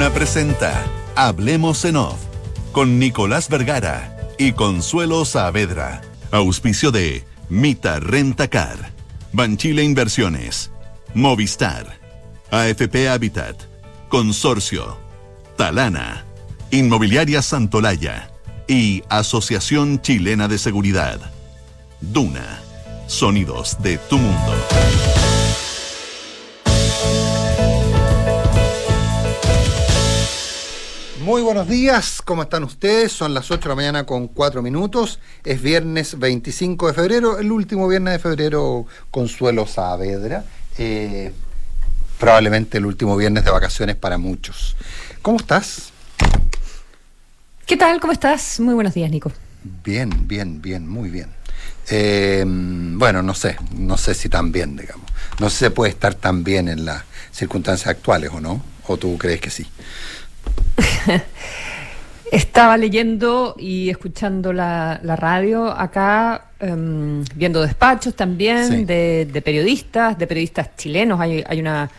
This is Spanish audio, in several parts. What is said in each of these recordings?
Duna presenta Hablemos en Off con Nicolás Vergara y Consuelo Saavedra. Auspicio de Mita Rentacar, Banchile Inversiones, Movistar, AFP Habitat, Consorcio, Talana, Inmobiliaria Santolaya y Asociación Chilena de Seguridad. Duna, sonidos de tu mundo. Muy buenos días, ¿cómo están ustedes? Son las 8 de la mañana con 4 minutos. Es viernes 25 de febrero, el último viernes de febrero, Consuelo Saavedra. Eh, probablemente el último viernes de vacaciones para muchos. ¿Cómo estás? ¿Qué tal? ¿Cómo estás? Muy buenos días, Nico. Bien, bien, bien, muy bien. Eh, bueno, no sé, no sé si tan bien, digamos. No sé si se puede estar tan bien en las circunstancias actuales o no, o tú crees que sí. Estaba leyendo y escuchando la, radio acá, em, viendo despachos también de, periodistas, de periodistas chilenos. Hay, hay una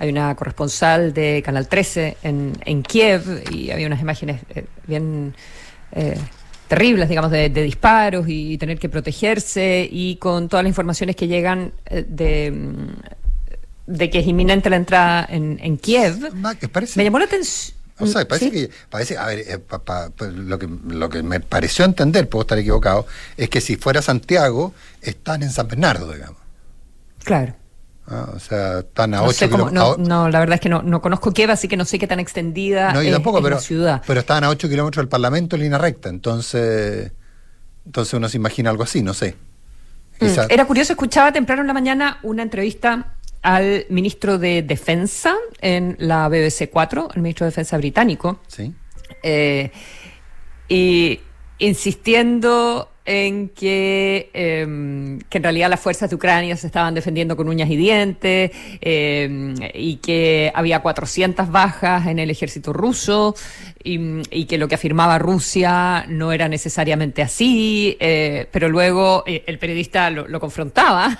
hay una corresponsal de Canal 13 en, en Kiev y había unas imágenes eh, bien eh, terribles, digamos, de, disparos y tener que protegerse y con todas las informaciones que llegan eh, de, de que es inminente la entrada en, en Kiev. Me llamó la atención o sea, parece que, parece, a ver, eh, pues, lo, que, lo que me pareció entender, puedo estar equivocado, es que si fuera Santiago, están en San Bernardo, digamos. Claro. Ah, o sea, están a 8 kilómetros. No, la verdad es que no, no conozco Kiev, así que no sé qué tan extendida no, es, tampoco, pero, la ciudad. Pero estaban a 8 kilómetros del Parlamento en línea recta, entonces, entonces uno se imagina algo así, no sé. Mm, era curioso, escuchaba temprano en la mañana una entrevista al ministro de Defensa en la BBC 4, el ministro de Defensa británico. Sí. Eh, y insistiendo en que, em, que en realidad las fuerzas de Ucrania se estaban defendiendo con uñas y dientes em, y que había 400 bajas en el ejército ruso y, que lo que afirmaba Rusia no era necesariamente así, eh, pero luego eh, el periodista lo, lo confrontaba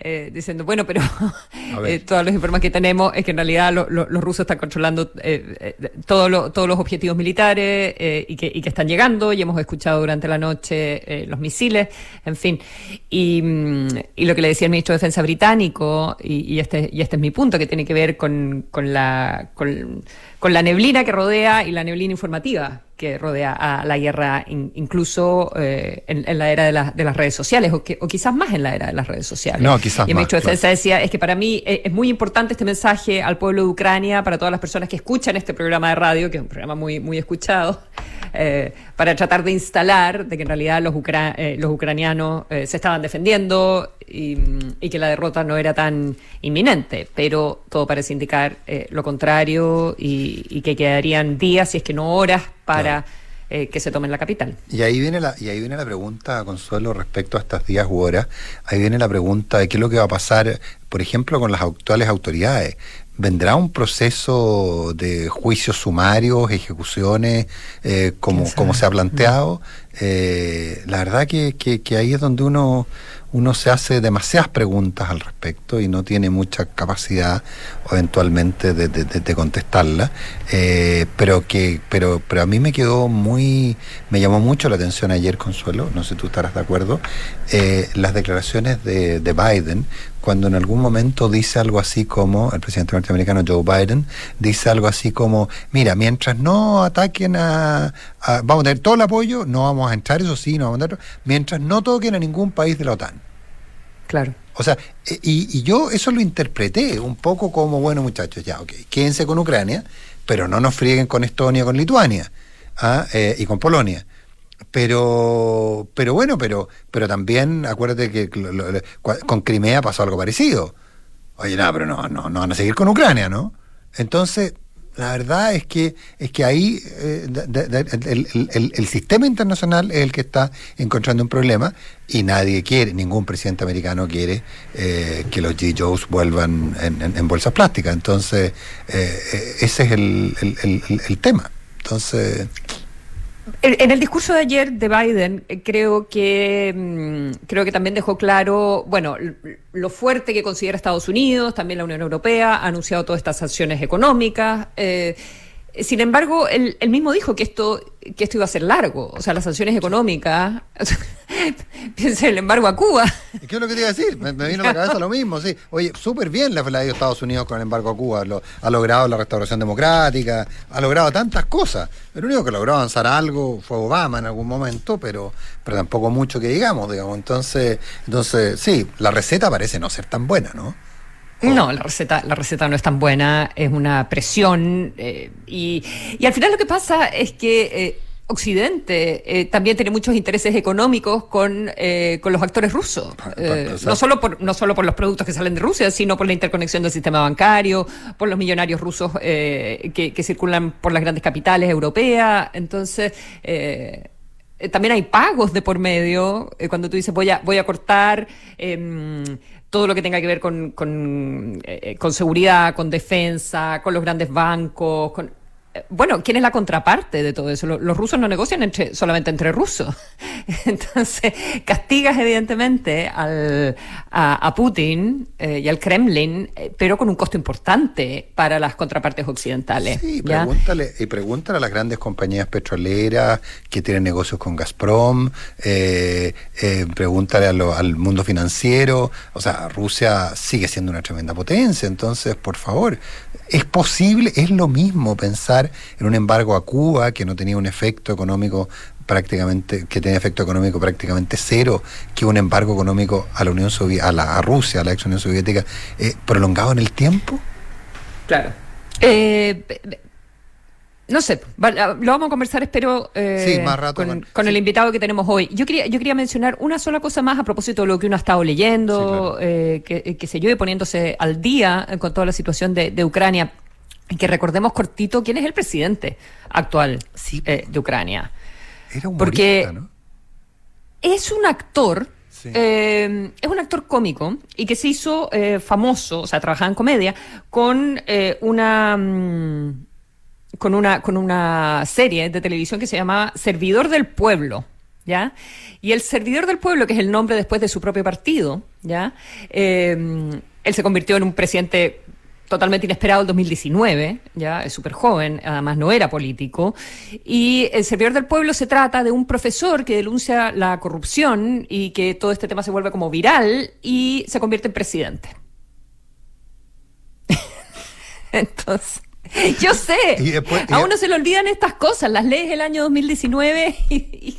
eh, diciendo, bueno, pero eh, todos los informes que tenemos es que en realidad los rusos están controlando eh, eh todos los objetivos militares y que, y, que, están llegando y hemos escuchado durante la noche los misiles, en fin. Y, mm, y, lo que le decía el ministro de Defensa británico, y, y, este, y este es mi punto, que tiene que ver con, con la... Con, con la neblina que rodea y la neblina informativa que rodea a la guerra, incluso eh, en, la era de, de, las redes sociales, o, que, o, quizás más en la era de las redes sociales. No, quizás y ministro de Defensa decía, es que para mí eh, es muy importante este mensaje al pueblo de Ucrania, para todas las personas que escuchan este programa de radio, que es un programa muy, muy escuchado, eh, para tratar de instalar de que en realidad los, los ucranianos se estaban defendiendo y, que la derrota no era tan inminente, pero todo parece indicar lo contrario y, y, que quedarían días, si es que no horas, para eh, que se tomen la capital. Y ahí viene la, y ahí viene la pregunta, Consuelo, respecto a estas días u horas. Ahí viene la pregunta de qué es lo que va a pasar, por ejemplo, con las actuales autoridades. ¿Vendrá un proceso de juicios sumarios, ejecuciones, eh, como, como se ha planteado? Eh, la verdad que, que ahí es donde uno uno se hace demasiadas preguntas al respecto y no tiene mucha capacidad eventualmente de, de, contestarlas, eh, pero que pero pero a mí me quedó muy me llamó mucho la atención ayer Consuelo, no sé si tú estarás de acuerdo, las declaraciones de, de Biden cuando en algún momento dice algo así como, el presidente norteamericano Joe Biden, dice algo así como, mira, mientras no ataquen a, vamos a tener todo el apoyo, no vamos a entrar, eso sí, no vamos a entrar, mientras no toquen a ningún país de la OTAN. Claro. O sea, e, y, yo eso lo interpreté un poco como, bueno, muchachos, ya, ok, quédense con Ucrania, pero no nos frieguen con Estonia, con Lituania ¿ah? eh, y con Polonia. Pero, pero bueno, pero, pero también acuérdate que con Crimea pasó algo parecido. Oye, no, pero no, no, no van a seguir con Ucrania, ¿no? Entonces, la verdad es que es que ahí eh, el, sistema internacional es el que está encontrando un problema y nadie quiere, ningún presidente americano quiere eh, que los G. Joes vuelvan en, bolsas plásticas. Entonces, eh, ese es el, tema. Entonces. En el discurso de ayer de Biden eh, creo que mm, creo que también dejó claro, bueno, lo fuerte que considera Estados Unidos, también la Unión Europea ha anunciado todas estas sanciones económicas. Eh, sin embargo, él, mismo dijo que esto, que esto iba a ser largo. O sea, las sanciones económicas. Piensa el embargo a Cuba. ¿Qué es lo que te iba a decir? Me, vino a la cabeza lo mismo, sí. Oye, súper bien la de Estados Unidos con el embargo a Cuba. ha logrado la restauración democrática, ha logrado tantas cosas. El único que logró avanzar algo fue Obama en algún momento, pero, pero tampoco mucho que digamos, digamos. Entonces, entonces, sí, la receta parece no ser tan buena, ¿no? No, la receta, la receta no es tan buena, es una presión eh, y, y, al final lo que pasa es que eh, Occidente eh, también tiene muchos intereses económicos con, con los actores rusos, no, solo por, no solo por los productos que salen de Rusia, sino por la interconexión del sistema bancario, por los millonarios rusos que, que, circulan por las grandes capitales europeas. Entonces, también hay pagos de por medio, cuando tú dices voy a, voy a cortar em, todo lo que tenga que ver con, con, eh, con seguridad, con defensa, con los grandes bancos, con bueno, ¿quién es la contraparte de todo eso? Los, rusos no negocian entre, solamente entre rusos. Entonces, castigas evidentemente al, a, Putin eh, y al Kremlin, eh, pero con un costo importante para las contrapartes occidentales. Sí, pregúntale, y pregúntale a las grandes compañías petroleras que tienen negocios con Gazprom, eh, pregúntale al mundo financiero. O sea, Rusia sigue siendo una tremenda potencia, entonces, por favor, es posible, es lo mismo pensar en un embargo a Cuba que no tenía un efecto económico prácticamente, que tenía efecto económico prácticamente cero, que un embargo económico a la Unión Soviética, a, la, Rusia, a la ex Unión Soviética, eh, prolongado en el tiempo? Claro. Eh, no sé, lo vamos a conversar, espero, eh, con, el invitado que tenemos hoy. Yo quería, yo quería mencionar una sola cosa más a propósito de lo que uno ha estado leyendo, eh, que, se lleve poniéndose al día con toda la situación de, de Ucrania. Y que recordemos cortito quién es el presidente actual eh, de Ucrania. Era un Porque ¿no? es un actor es un actor cómico y que se hizo famoso, o sea, trabajaba en comedia, con una mm, con una, con una serie de televisión que se llama Servidor del Pueblo. ¿Ya? Y el servidor del pueblo, que es el nombre después de su propio partido, ¿ya? Eh, él se convirtió en un presidente totalmente inesperado en 2019, ya es súper joven, además no era político, y el servidor del pueblo se trata de un profesor que denuncia la corrupción y que todo este tema se vuelve como viral y se convierte en presidente. Entonces, Yo sé. a uno se le olvidan estas cosas. Las lees el año 2019 y,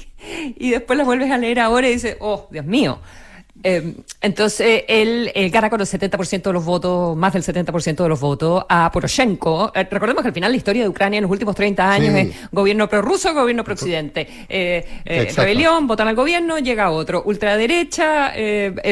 y, después las vuelves a leer ahora y dices, oh, Dios mío. Eh, entonces, él, gana con el 70% de los votos, más del 70% de los votos, a Poroshenko. Eh, recordemos que al final la historia de Ucrania en los últimos 30 años es gobierno prorruso, gobierno pro-occidente. Eh, rebelión, votan al gobierno, llega otro. Ultraderecha,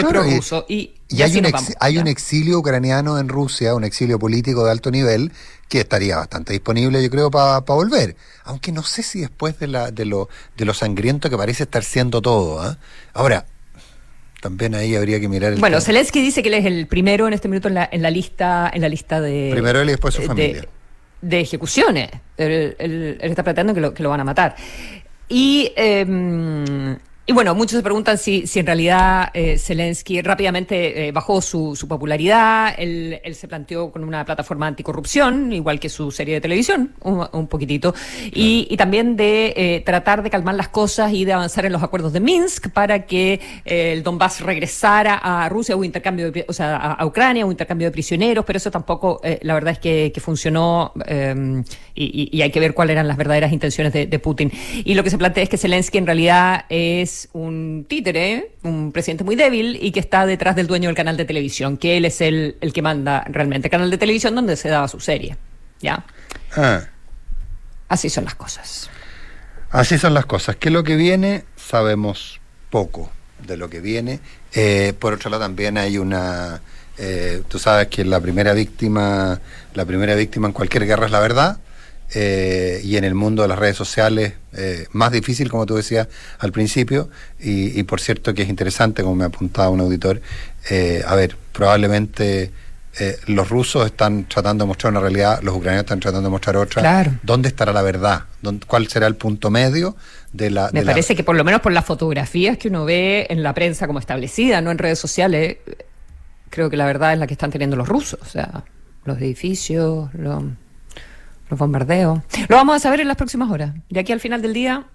prorruso. Y, y, hay, un, hay un exilio ucraniano en Rusia, un exilio político de alto nivel, que estaría bastante disponible, yo creo, para volver. Aunque no sé si después de, la, de, lo, de lo sangriento que parece estar siendo todo. ¿ah? Ahora, también ahí habría que mirar el Bueno, Zelensky dice que él es el primero en este minuto en la, en la lista en la lista de primero él y después su familia de, ejecuciones él, está planteando que lo, que lo van a matar y eh, y bueno, muchos se preguntan si, si en realidad eh, Zelensky rápidamente eh, bajó su, su popularidad. Él, él, se planteó con una plataforma anticorrupción, igual que su serie de televisión, un, un poquitito, y, y, también de eh, tratar de calmar las cosas y de avanzar en los acuerdos de Minsk para que el Donbass regresara a Rusia, o intercambio, de, o sea, a, Ucrania, un intercambio de prisioneros, pero eso tampoco, la verdad es que, que funcionó y, y, hay que ver cuáles eran las verdaderas intenciones de, de Putin. Y lo que se plantea es que Zelensky en realidad es un títere, un presidente muy débil y que está detrás del dueño del canal de televisión, que él es el, el que manda realmente, el canal de televisión donde se daba su serie. ¿Ya? Ah. Así son las cosas. Así son las cosas. Que lo que viene, sabemos poco de lo que viene. Eh, por otro lado, también hay una. Eh, tú sabes que la primera víctima, la primera víctima en cualquier guerra es la verdad. Eh, y en el mundo de las redes sociales eh, más difícil, como tú decías al principio, y, por cierto que es interesante, como me apuntaba un auditor, eh, a ver, probablemente los rusos están tratando de mostrar una realidad, los ucranianos están tratando de mostrar otra. ¿Dónde estará la verdad? ¿Cuál será el punto medio de la... Me parece que por lo menos por las fotografías que uno ve en la prensa como establecida, no en redes sociales, creo que la verdad es la que están teniendo los rusos, o sea, los edificios, los los bombardeos. Lo vamos a saber en las próximas horas. De aquí al final del día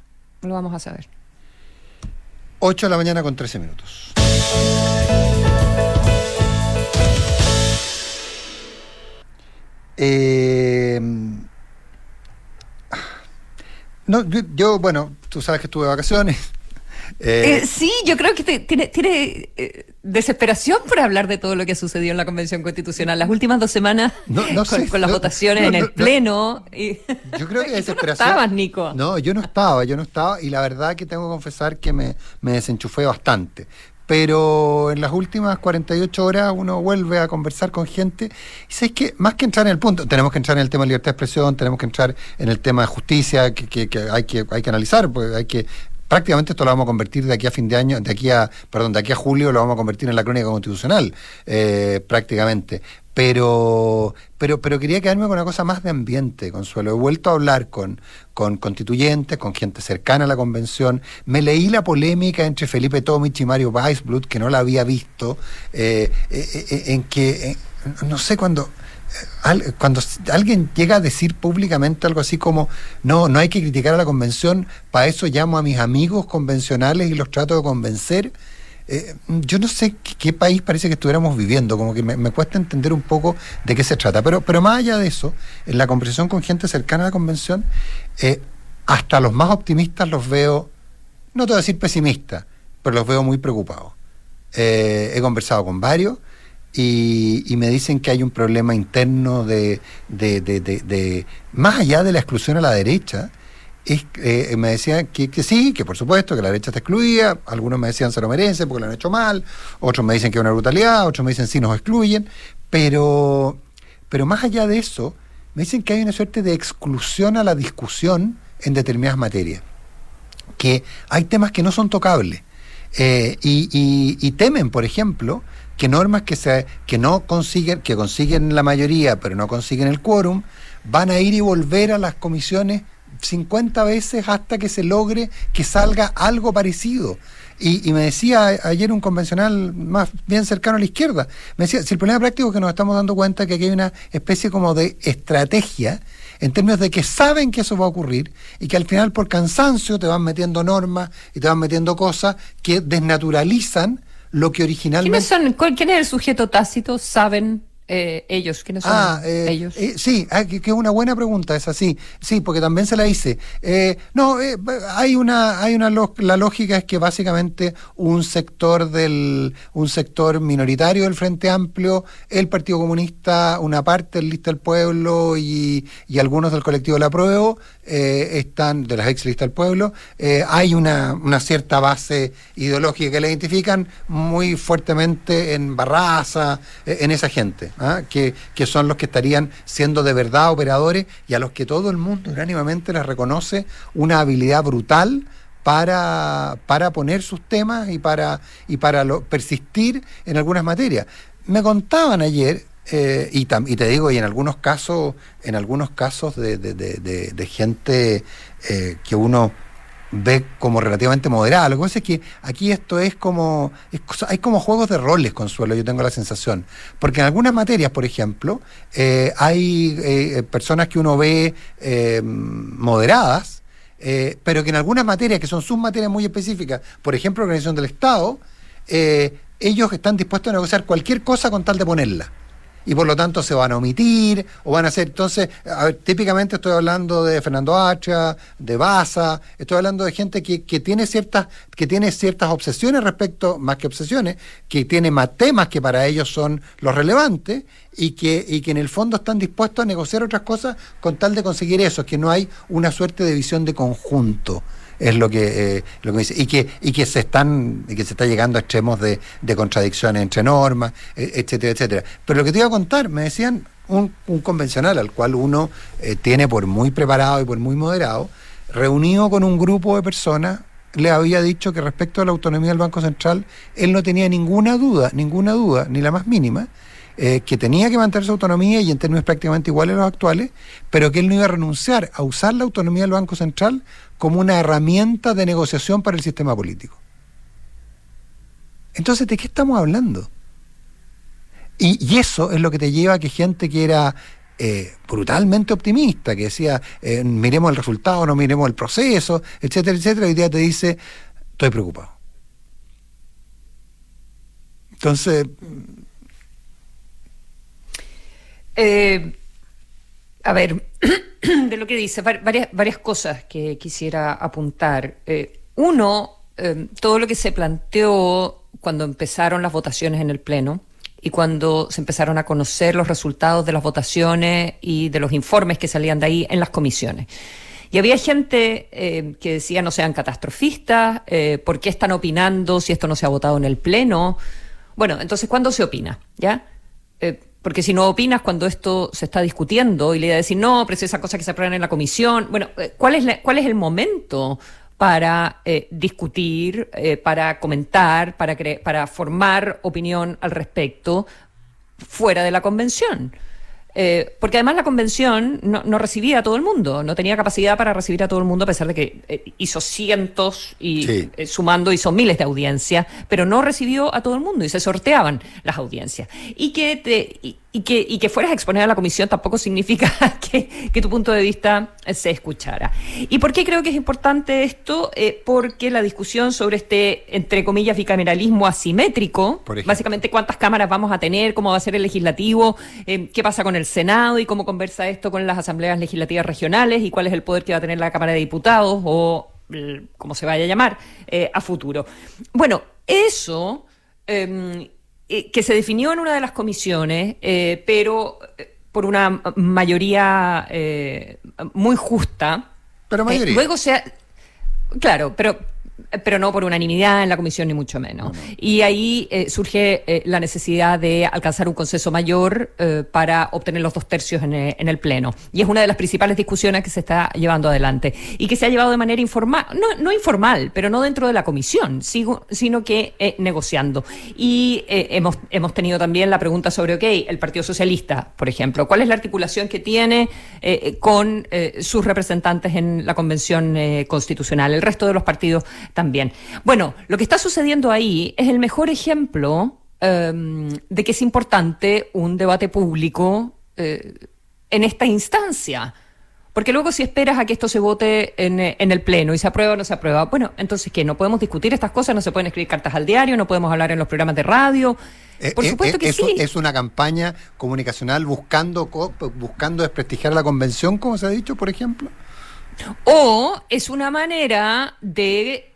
lo vamos a saber. 8 de la mañana con 13 minutos. Eh, no, yo, bueno, tú sabes que estuve de vacaciones. Eh, eh, sí, yo creo que tiene, tiene desesperación por hablar de todo lo que sucedió en la Convención Constitucional las últimas dos semanas con, las votaciones en el Pleno. Y, yo creo que desesperación. no estabas, Nico. No, yo no estaba, yo no estaba, y la verdad que tengo que confesar que me, me desenchufé bastante pero en las últimas 48 horas uno vuelve a conversar con gente y sabes que más que entrar en el punto, tenemos que entrar en el tema de libertad de expresión, tenemos que entrar en el tema de justicia que, que, hay que hay que analizar, pues hay que prácticamente esto lo vamos a convertir de aquí a fin de año, de aquí a, perdón, de aquí a julio lo vamos a convertir en la crónica constitucional, eh, prácticamente. Pero, pero, pero quería quedarme con una cosa más de ambiente, Consuelo. He vuelto a hablar con, con constituyentes, con gente cercana a la convención. Me leí la polémica entre Felipe Tomich y Mario Weisblut, que no la había visto, eh, eh, en que, no sé, cuando cuando alguien llega a decir públicamente algo así como, no, no hay que criticar a la convención, para eso llamo a mis amigos convencionales y los trato de convencer, eh, yo no sé qué, país parece que estuviéramos viviendo, como que me, cuesta entender un poco de qué se trata, pero, pero más allá de eso, en la conversación con gente cercana a la convención, eh, hasta los más optimistas los veo, no te voy a decir pesimistas, pero los veo muy preocupados. Eh, he conversado con varios y, me dicen que hay un problema interno de, de, más allá de la exclusión a la derecha, es, eh, me decían que, sí, que por supuesto, que la derecha está excluida, algunos me decían se lo merecen porque lo han hecho mal, otros me dicen que es una brutalidad, otros me dicen sí nos excluyen, pero, pero más allá de eso, me dicen que hay una suerte de exclusión a la discusión en determinadas materias, que hay temas que no son tocables. Eh, y temen, por ejemplo, que normas que, se, que no consiguen, que consiguen la mayoría, pero no consiguen el quórum, van a ir y volver a las comisiones 50 veces hasta que se logre que salga algo parecido. Y, me decía ayer un convencional más bien cercano a la izquierda, me decía, si el problema práctico es que nos estamos dando cuenta que aquí hay una especie como de estrategia en términos de que saben que eso va a ocurrir y que al final por cansancio te van metiendo normas y te van metiendo cosas que desnaturalizan lo que originalmente... ¿Quiénes son, ¿Quién es el sujeto tácito? ¿Saben eh, ellos? ¿Quiénes son ah, eh, ellos? Eh, sí, ah, que, es una buena pregunta, es así. Sí, porque también se la hice. no, hay una, hay una la lógica es que básicamente un sector del, un sector minoritario del Frente Amplio, el Partido Comunista, una parte del Lista del Pueblo y, y algunos del colectivo La Pruebo, están, de las ex Lista del Pueblo, hay una, una cierta base ideológica que la identifican muy fuertemente en Barraza, en esa gente. ¿Ah? que, son los que estarían siendo de verdad operadores y a los que todo el mundo unánimamente les reconoce una habilidad brutal para, para poner sus temas y para, y para persistir en algunas materias. Me contaban ayer, eh, y, y, te digo, y en algunos casos, en algunos casos de, gente eh, que uno ve como relativamente moderada. Lo que pasa es que aquí esto es como. hay como juegos de roles, Consuelo, yo tengo la sensación. Porque en algunas materias, por ejemplo, eh, hay eh, personas que uno ve eh, moderadas, pero que en algunas materias, que son sus materias muy específicas, por ejemplo, organización del Estado, ellos están dispuestos a negociar cualquier cosa con tal de ponerla y por lo tanto se van a omitir o van a hacer. Entonces, a ver, típicamente estoy hablando de Fernando Hacha, de Baza, estoy hablando de gente que, que, tiene ciertas, que tiene ciertas obsesiones respecto, más que obsesiones, que tiene más temas que para ellos son los relevantes y que, y que en el fondo están dispuestos a negociar otras cosas con tal de conseguir eso, que no hay una suerte de visión de conjunto es lo que, eh, lo que dice. Y que, y que se están, y que se está llegando a extremos de, de contradicciones entre normas, e, etcétera, etcétera. Pero lo que te iba a contar, me decían un, un convencional al cual uno eh, tiene por muy preparado y por muy moderado, reunido con un grupo de personas, le había dicho que respecto a la autonomía del Banco Central, él no tenía ninguna duda, ninguna duda, ni la más mínima, eh, que tenía que mantener su autonomía y en términos prácticamente iguales a los actuales, pero que él no iba a renunciar a usar la autonomía del Banco Central como una herramienta de negociación para el sistema político. Entonces, ¿de qué estamos hablando? Y, eso es lo que te lleva a que gente que era eh, brutalmente optimista, que decía, eh, miremos el resultado, no miremos el proceso, etcétera, etcétera, hoy día te dice, estoy preocupado. Entonces... Eh, a ver, de lo que dice, varias, varias cosas que quisiera apuntar. uno, todo lo que se planteó cuando empezaron las votaciones en el Pleno, y cuando se empezaron a conocer los resultados de las votaciones y de los informes que salían de ahí en las comisiones. Y había gente eh, que decía no sean catastrofistas, eh, ¿por qué están opinando si esto no se ha votado en el Pleno? Bueno, entonces, ¿cuándo se opina? ¿Ya? Eh, porque si no opinas cuando esto se está discutiendo y le decir, no, pero es esa cosa que se aprueban en la comisión. Bueno, ¿cuál es, ¿cuál es el momento para eh, discutir, eh, para comentar, para, para formar opinión al respecto fuera de la convención. Eh, porque además la convención no, recibía a todo el mundo, no tenía capacidad para recibir a todo el mundo, a pesar de que hizo cientos y sumando hizo miles de audiencias, pero no recibió a todo el mundo y se sorteaban las audiencias. Y que te, y que, y que fueras a exponer a la comisión tampoco significa que, tu punto de vista se escuchara. ¿Y por qué creo que es importante esto? Eh, porque la discusión sobre este, entre comillas, bicameralismo asimétrico, básicamente cuántas cámaras vamos a tener, cómo va a ser el legislativo, eh, qué pasa con el Senado y cómo conversa esto con las asambleas legislativas regionales y cuál es el poder que va a tener la Cámara de Diputados o como se vaya a llamar eh, a futuro. Bueno, eso em, eh, que se definió en una de las comisiones, eh, pero eh, por una mayoría muy justa. Pero mayoría. luego se Claro, pero pero no por unanimidad en la comisión ni mucho menos. Y ahí eh, surge eh, la necesidad de alcanzar un consenso mayor eh, para obtener los dos tercios en, el Pleno. Y es una de las principales discusiones que se está llevando adelante y que se ha llevado de manera informal, no, no informal, pero no dentro de la comisión, sino que negociando. Y hemos, hemos tenido también la pregunta sobre, ok, el Partido Socialista, por ejemplo, ¿cuál es la articulación que tiene con sus representantes en la Convención Constitucional? El resto de los partidos también. Bueno, lo que está sucediendo ahí es el mejor ejemplo em, de que es importante un debate público eh, en esta instancia. Porque luego si esperas a que esto se vote en, en, el Pleno y se aprueba o no se aprueba, bueno, entonces ¿qué? ¿No podemos discutir estas cosas? ¿No se pueden escribir cartas al diario? ¿No podemos hablar en los programas de radio? Eh, Por eh, supuesto que sí. ¿Es una campaña comunicacional buscando, buscando desprestigiar la convención, como se ha dicho, por ejemplo? O es una manera de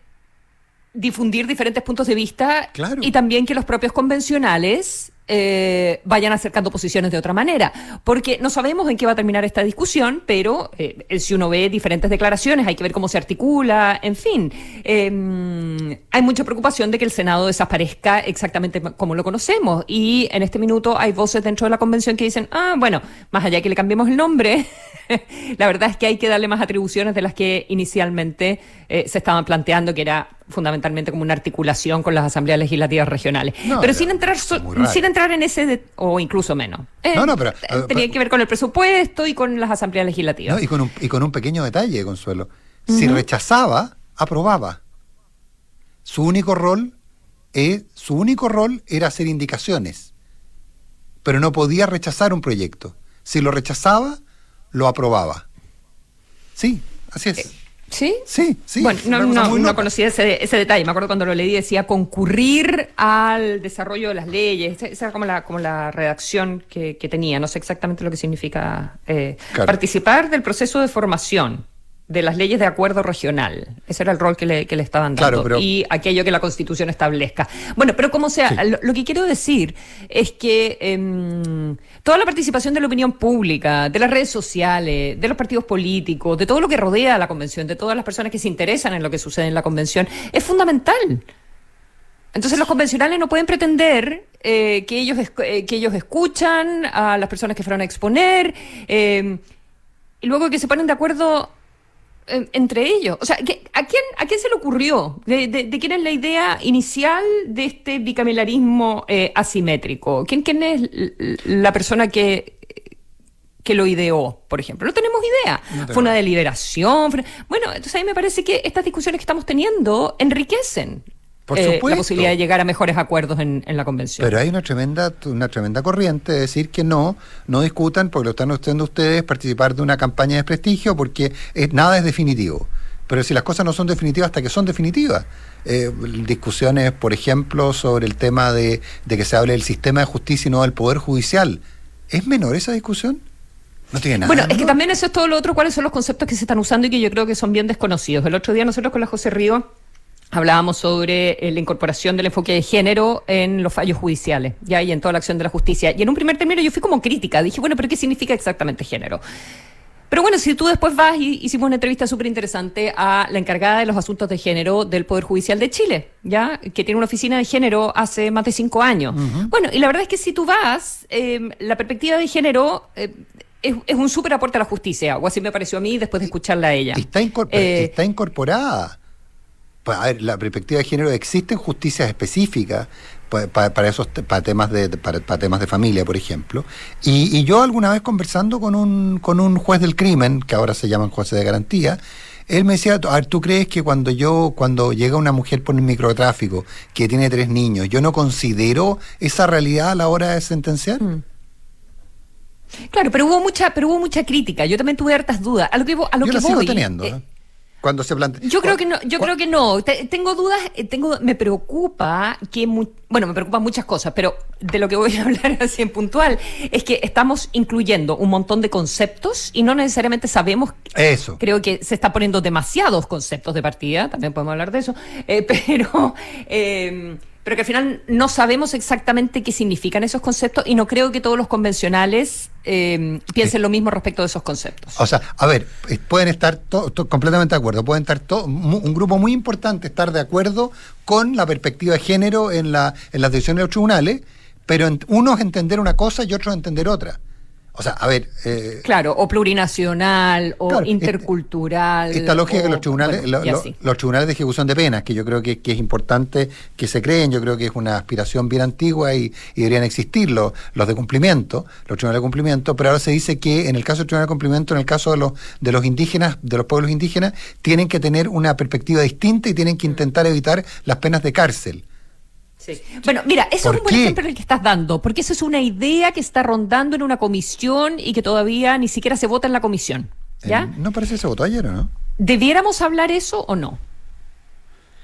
difundir diferentes puntos de vista y también que los propios convencionales eh, vayan acercando posiciones de otra manera. Porque no sabemos en qué va a terminar esta discusión, pero eh, si uno ve diferentes declaraciones, hay que ver cómo se articula, en fin. Em, hay mucha preocupación de que el Senado desaparezca exactamente como lo conocemos. Y en este minuto hay voces dentro de la convención que dicen, ah, bueno, más allá que le cambiemos el nombre, la verdad es que hay que darle más atribuciones de las que inicialmente eh, se estaban planteando, que era fundamentalmente como una articulación con las asambleas legislativas regionales. pero sin entrar, sin entrar en ese, o incluso menos. Eh, no, no, pero, eh, tenía que ver con el presupuesto y con las asambleas legislativas. y, con un, y con un pequeño detalle, Consuelo. Si rechazaba, aprobaba. Su único rol es, su único rol era hacer indicaciones, pero no podía rechazar un proyecto. Si lo rechazaba, lo aprobaba. Sí, así es. ¿Sí? Sí, sí. Bueno, no, no, conocía ese, ese, detalle. Me acuerdo cuando lo leí, decía concurrir al desarrollo de las leyes. Esa era como la, como la redacción que, tenía. No sé exactamente lo que significa eh, participar del proceso de formación de las leyes de acuerdo regional. Ese era el rol que le, que le estaban dando. Y aquello que la Constitución establezca. Bueno, pero como sea, lo, que quiero decir es que em, toda la participación de la opinión pública, de las redes sociales, de los partidos políticos, de todo lo que rodea a la Convención, de todas las personas que se interesan en lo que sucede en la Convención, es fundamental. Entonces los convencionales no pueden pretender eh, que, ellos, eh, que ellos escuchan a las personas que fueron a exponer em, y luego que se ponen de acuerdo entre ellos. O sea, ¿a quién, ¿a quién se le ocurrió? ¿De, quién es la idea inicial de este bicameralismo eh, asimétrico? ¿Quién, ¿Quién es la persona que, que lo ideó, por ejemplo? No tenemos idea. Fue una deliberación. Bueno, entonces a mí me parece que estas discusiones que estamos teniendo enriquecen eh, la posibilidad de llegar a mejores acuerdos en, la convención. Pero hay una tremenda, una tremenda corriente de decir que no, no discutan porque lo están haciendo ustedes participar de una campaña de prestigio porque nada es definitivo. Pero si las cosas no son definitivas hasta que son definitivas. Eh, discusiones, por ejemplo, sobre el tema de, de que se hable del sistema de justicia y no del poder judicial. ¿Es menor esa discusión? No tiene nada. Bueno, es que también eso es todo lo otro, cuáles son los conceptos que se están usando y que yo creo que son bien desconocidos. El otro día nosotros con la José Río hablábamos sobre eh, la incorporación del enfoque de género en los fallos judiciales, ya y en toda la acción de la justicia. Y en un primer término yo fui como crítica, dije, bueno, pero ¿qué significa exactamente género? Pero bueno, si tú después vas y hicimos una entrevista súper interesante a la encargada de los asuntos de género del Poder Judicial de Chile, ¿ya? Que tiene una oficina de género hace más de cinco años. Bueno, y la verdad es que si tú vas, em, la perspectiva de género eh, es, un súper aporte a la justicia, o así me pareció a mí después de escucharla a ella. Está, eh, está incorporada. Pues, a ver, la perspectiva de género existe en justicias específicas para, esos para temas de para, temas de familia, por ejemplo. Y, yo alguna vez conversando con un con un juez del crimen, que ahora se llaman jueces de garantía, él me decía, a ver, ¿tú crees que cuando yo, cuando llega una mujer por el microtráfico que tiene tres niños, yo no considero esa realidad a la hora de sentenciar? Mm. Claro, pero hubo mucha, pero hubo mucha crítica. Yo también tuve hartas dudas. A lo que, a lo yo que sigo teniendo. Eh, ¿eh? Cuando se plantea. Yo creo que no, yo creo que no. tengo dudas, eh, tengo, me preocupa que, bueno, me preocupan muchas cosas, pero de lo que voy a hablar así en puntual es que estamos incluyendo un montón de conceptos y no necesariamente sabemos. Eso. Creo que se está poniendo demasiados conceptos de partida, también podemos hablar de eso, eh, pero. Eh, pero que al final no sabemos exactamente qué significan esos conceptos y no creo que todos los convencionales eh, piensen lo mismo respecto de esos conceptos. O sea, a ver, eh, pueden estar completamente de acuerdo, pueden estar un grupo muy importante estar de acuerdo con la perspectiva de género en, la, en las decisiones de los tribunales, pero unos entender una cosa y otros entender otra. O sea, a ver. Eh, claro, o plurinacional, o este, intercultural. Esta, lógica que los tribunales, los tribunales de ejecución de penas, que yo creo que, es importante que se creen, yo creo que es una aspiración bien antigua y, deberían existir los, los de cumplimiento, los tribunales de cumplimiento, pero ahora se dice que en el caso del tribunal de cumplimiento, en el caso de los, de los indígenas, de los pueblos indígenas, tienen que tener una perspectiva distinta y tienen que intentar evitar las penas de cárcel. Bueno, mira, eso es un buen ejemplo el que estás dando, porque eso es una idea que está rondando en una comisión y que todavía ni siquiera se vota en la comisión. ¿Ya? no parece que se votó ayer, ¿no? ¿Debiéramos hablar eso o no?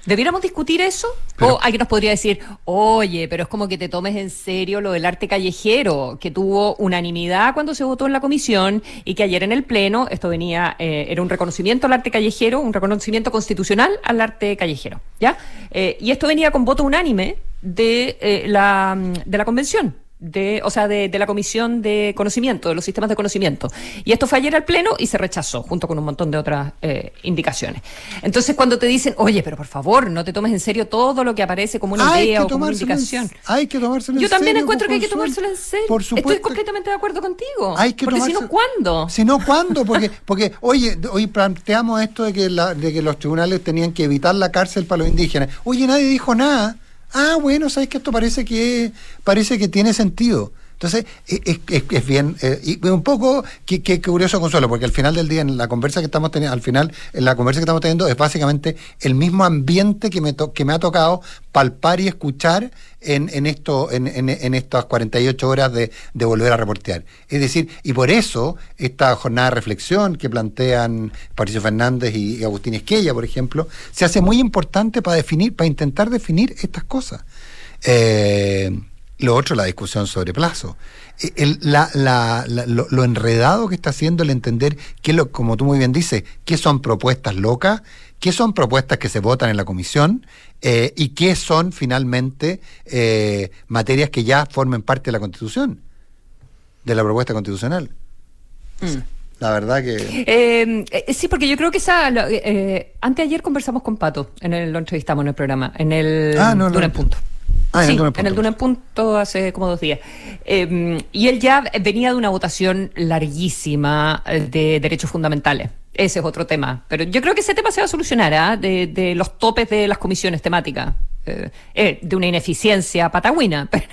¿Debiéramos discutir eso? o alguien nos podría decir, oye, pero es como que te tomes en serio lo del arte callejero, que tuvo unanimidad cuando se votó en la comisión y que ayer en el Pleno, esto venía, eh, era un reconocimiento al arte callejero, un reconocimiento constitucional al arte callejero, ¿ya? Eh, y esto venía con voto unánime de, eh, la, de la convención de, o sea, de, la Comisión de Conocimiento, de los sistemas de conocimiento. Y esto fue ayer al Pleno y se rechazó, junto con un montón de otras eh, indicaciones. Entonces, cuando te dicen, oye, pero por favor, no te tomes en serio todo lo que aparece como una idea o como una indicación. hay que tomárselo en serio. Yo también encuentro que hay que tomárselo en serio. Por supuesto. Estoy completamente de acuerdo contigo. Hay que porque si no, ¿cuándo? Si no, ¿cuándo? Porque, porque oye, hoy planteamos esto de que, la, de que los tribunales tenían que evitar la cárcel para los indígenas. Oye, nadie dijo nada ah, bueno, sabes que esto parece que parece que tiene sentido. Entonces, e, es, es, bien, eh, y un poco, qué, curioso consuelo, porque al final del día, en la conversa que estamos teniendo, al final, en la conversa que estamos teniendo, es básicamente el mismo ambiente que me, que me ha tocado palpar y escuchar en, en, esto, en, en, estas 48 horas de, de, volver a reportear. Es decir, y por eso esta jornada de reflexión que plantean Patricio Fernández y, Agustín Esquella, por ejemplo, se hace muy importante para definir, para intentar definir estas cosas. Eh, lo otro, la discusión sobre plazo. E, lo, enredado que está haciendo el entender que, lo, como tú muy bien dices, qué son propuestas locas, qué son propuestas que se votan en la comisión eh, y qué son finalmente eh, materias que ya formen parte de la Constitución, de la propuesta constitucional. Mm. La verdad que... Eh, sí, porque yo creo que esa... antes ayer conversamos con Pato, en el, lo entrevistamos en el programa, en el... Ah, no, no, Punto. Ah, sí, en el Duna Punto hace como dos días. Em, y él ya venía de una votación larguísima eh, de derechos fundamentales. Ese es otro tema. Pero yo creo que ese tema se va a solucionar, ¿ah? de, los topes de las comisiones temáticas. Eh, eh, de una ineficiencia patagüina, pero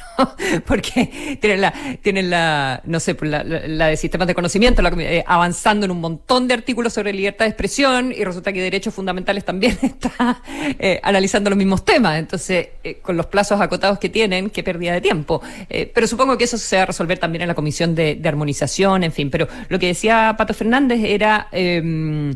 porque tienen la, tienen la, no sé, la, la, de sistemas de conocimiento, eh, avanzando en un montón de artículos sobre libertad de expresión y resulta que derechos fundamentales también está analizando los mismos temas. Entonces, con los plazos acotados que tienen, qué pérdida de tiempo. pero supongo que eso se va a resolver también en la comisión de, armonización, en fin. Pero lo que decía Pato Fernández era em,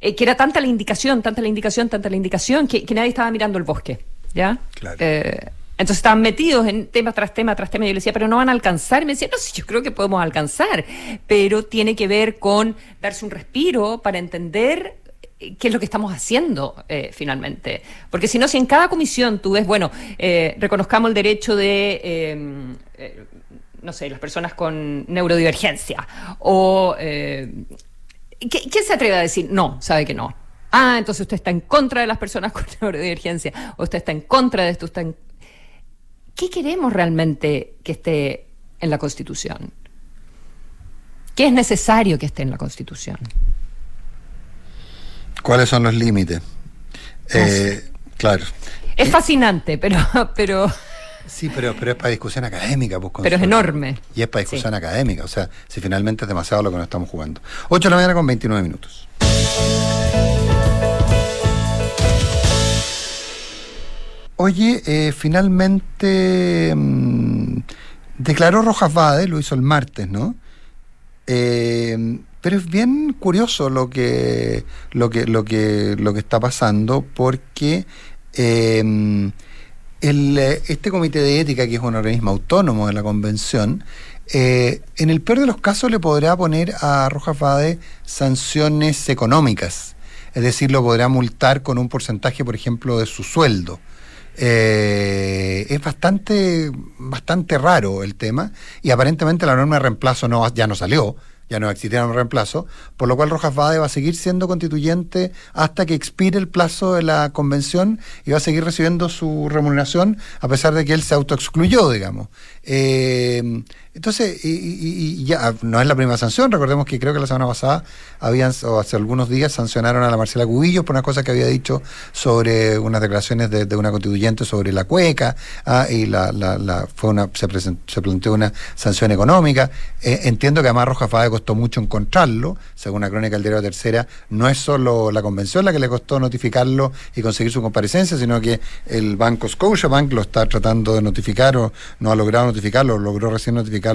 que era tanta la indicación, tanta la indicación, tanta la indicación, que nadie estaba mirando el bosque. ¿Ya? Eh, entonces estaban metidos en tema tras tema tras tema. Y yo le decía, pero no van a alcanzar. Y me decía, no, sí, yo creo que podemos alcanzar. Pero tiene que ver con darse un respiro para entender eh, qué es lo que estamos haciendo eh, finalmente. Porque si no, si en cada comisión tú ves, bueno, reconozcamos el derecho de, no sé, las personas con neurodivergencia. O, ¿quién se atreve a decir, no, sabe que no? Ah, entonces usted está en contra de las personas con neurodivergencia, o usted está en contra de esto, está en... ¿Qué queremos realmente que esté en la Constitución? ¿Qué es necesario que esté en la Constitución? ¿Cuáles son los límites? Eh, claro. Es fascinante, pero, pero Sí, pero, pero es para discusión académica. Pues, pero es enorme. Y es para discusión académica. O sea, si finalmente es demasiado lo que nos estamos jugando. 8 de la mañana con 29 minutos. Oye, eh, finalmente mm, declaró Rojas Vade, lo hizo el martes, ¿no? Eh, pero es bien curioso lo que, lo que, lo que, lo que está pasando, porque eh, este comité de ética, que es un organismo autónomo de la convención, en el peor de los casos le podrá poner a Rojas Vade sanciones económicas. Es decir, lo podrá multar con un porcentaje, por ejemplo, de su sueldo. Eh, es bastante, bastante raro el tema y aparentemente la norma de reemplazo no, ya no salió, ya no existía un reemplazo, por lo cual Rojas Vade va a seguir siendo constituyente hasta que expire el plazo de la convención y va a seguir recibiendo su remuneración a pesar de que él se autoexcluyó, digamos. Eh, entonces, y, ya no es la primera sanción, recordemos que creo que la semana pasada habían, o hace algunos días, sancionaron a la Marcela Cubillos por una cosa que había dicho sobre unas declaraciones de, una constituyente sobre la cueca, ah, y la, la, fue una, se, se, planteó una sanción económica. Eh, entiendo que además Rojas Fade costó mucho encontrarlo, según la crónica del diario Tercera, no es solo la convención la que le costó notificarlo y conseguir su comparecencia, sino que el banco Scotiabank lo está tratando de notificar o no ha logrado notificarlo, logró recién notificar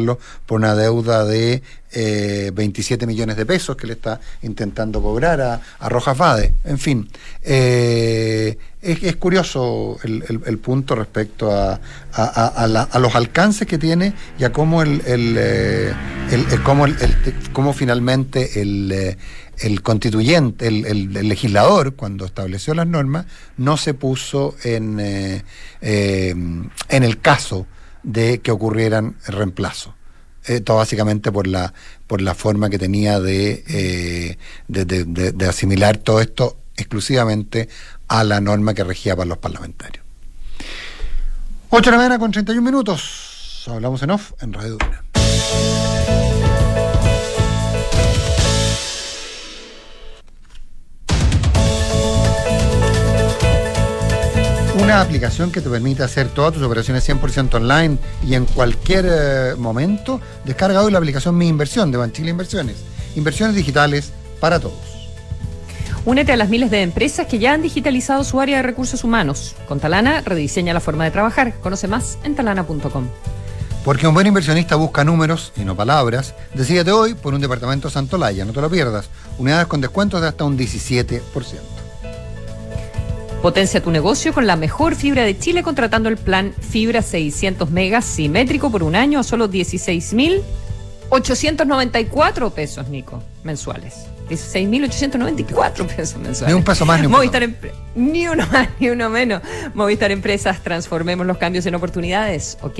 por una deuda de 27 eh, millones de pesos que le está intentando cobrar a, a Rojas Vade. En fin, eh, es, curioso el, punto respecto a, los alcances que tiene y a cómo, el, el, eh, cómo, finalmente el el constituyente, el, legislador, cuando estableció las normas, no se puso en, en el caso de que ocurrieran reemplazo. Esto básicamente por la, por la forma que tenía de, eh, de, asimilar todo esto exclusivamente a la norma que regía para los parlamentarios. 8 de la mañana con 31 minutos. Hablamos en off en Radio Duna. Una aplicación que te permite hacer todas tus operaciones 100% online y en cualquier eh, momento. Descarga hoy la aplicación Mi Inversión de Banchile Inversiones. Inversiones digitales para todos. Únete a las miles de empresas que ya han digitalizado su área de recursos humanos. Con Talana rediseña la forma de trabajar. Conoce más en talana.com. Porque un buen inversionista busca números y no palabras. Decídete hoy por un departamento Santolaya, no te lo pierdas. Unidades con descuentos de hasta un 17%. Potencia tu negocio con la mejor fibra de Chile contratando el plan Fibra 600 megas simétrico por un año a solo 16.894 pesos, Nico, mensuales. 16.894 pesos mensuales. Ni un peso más, ni un Movistar Ni uno más, ni uno menos. Movistar Empresas, transformemos los cambios en oportunidades. Ok.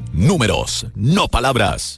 Números, no palabras.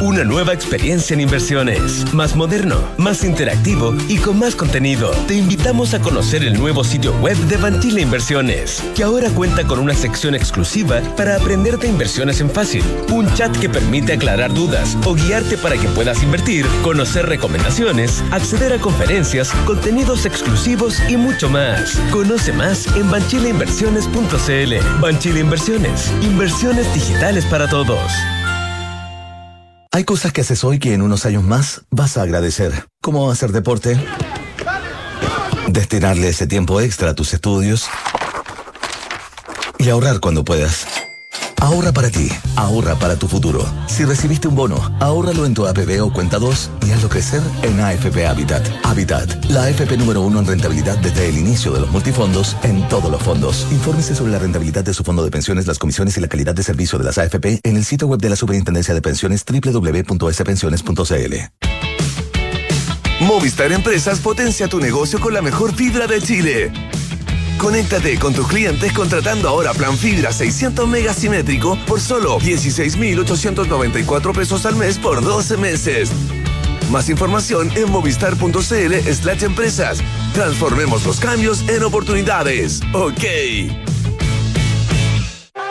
Una nueva experiencia en inversiones, más moderno, más interactivo y con más contenido. Te invitamos a conocer el nuevo sitio web de Banchile Inversiones, que ahora cuenta con una sección exclusiva para aprender de inversiones en fácil, un chat que permite aclarar dudas o guiarte para que puedas invertir, conocer recomendaciones, acceder a conferencias, contenidos exclusivos y mucho más. Conoce más en banchileinversiones.cl. Banchile Inversiones, inversiones digitales para todos. Hay cosas que haces hoy que en unos años más vas a agradecer, como hacer deporte, destinarle ese tiempo extra a tus estudios y ahorrar cuando puedas. Ahorra para ti, ahorra para tu futuro. Si recibiste un bono, ahórralo en tu APB o cuenta 2 y hazlo crecer en AFP Habitat. Habitat, la AFP número uno en rentabilidad desde el inicio de los multifondos en todos los fondos. Infórmese sobre la rentabilidad de su fondo de pensiones, las comisiones y la calidad de servicio de las AFP en el sitio web de la Superintendencia de Pensiones www.spensiones.cl. Movistar Empresas potencia tu negocio con la mejor fibra de Chile. Conéctate con tus clientes contratando ahora plan fibra 600 megas simétrico por solo 16,894 pesos al mes por 12 meses. Más información en movistar.cl slash empresas. Transformemos los cambios en oportunidades. Ok.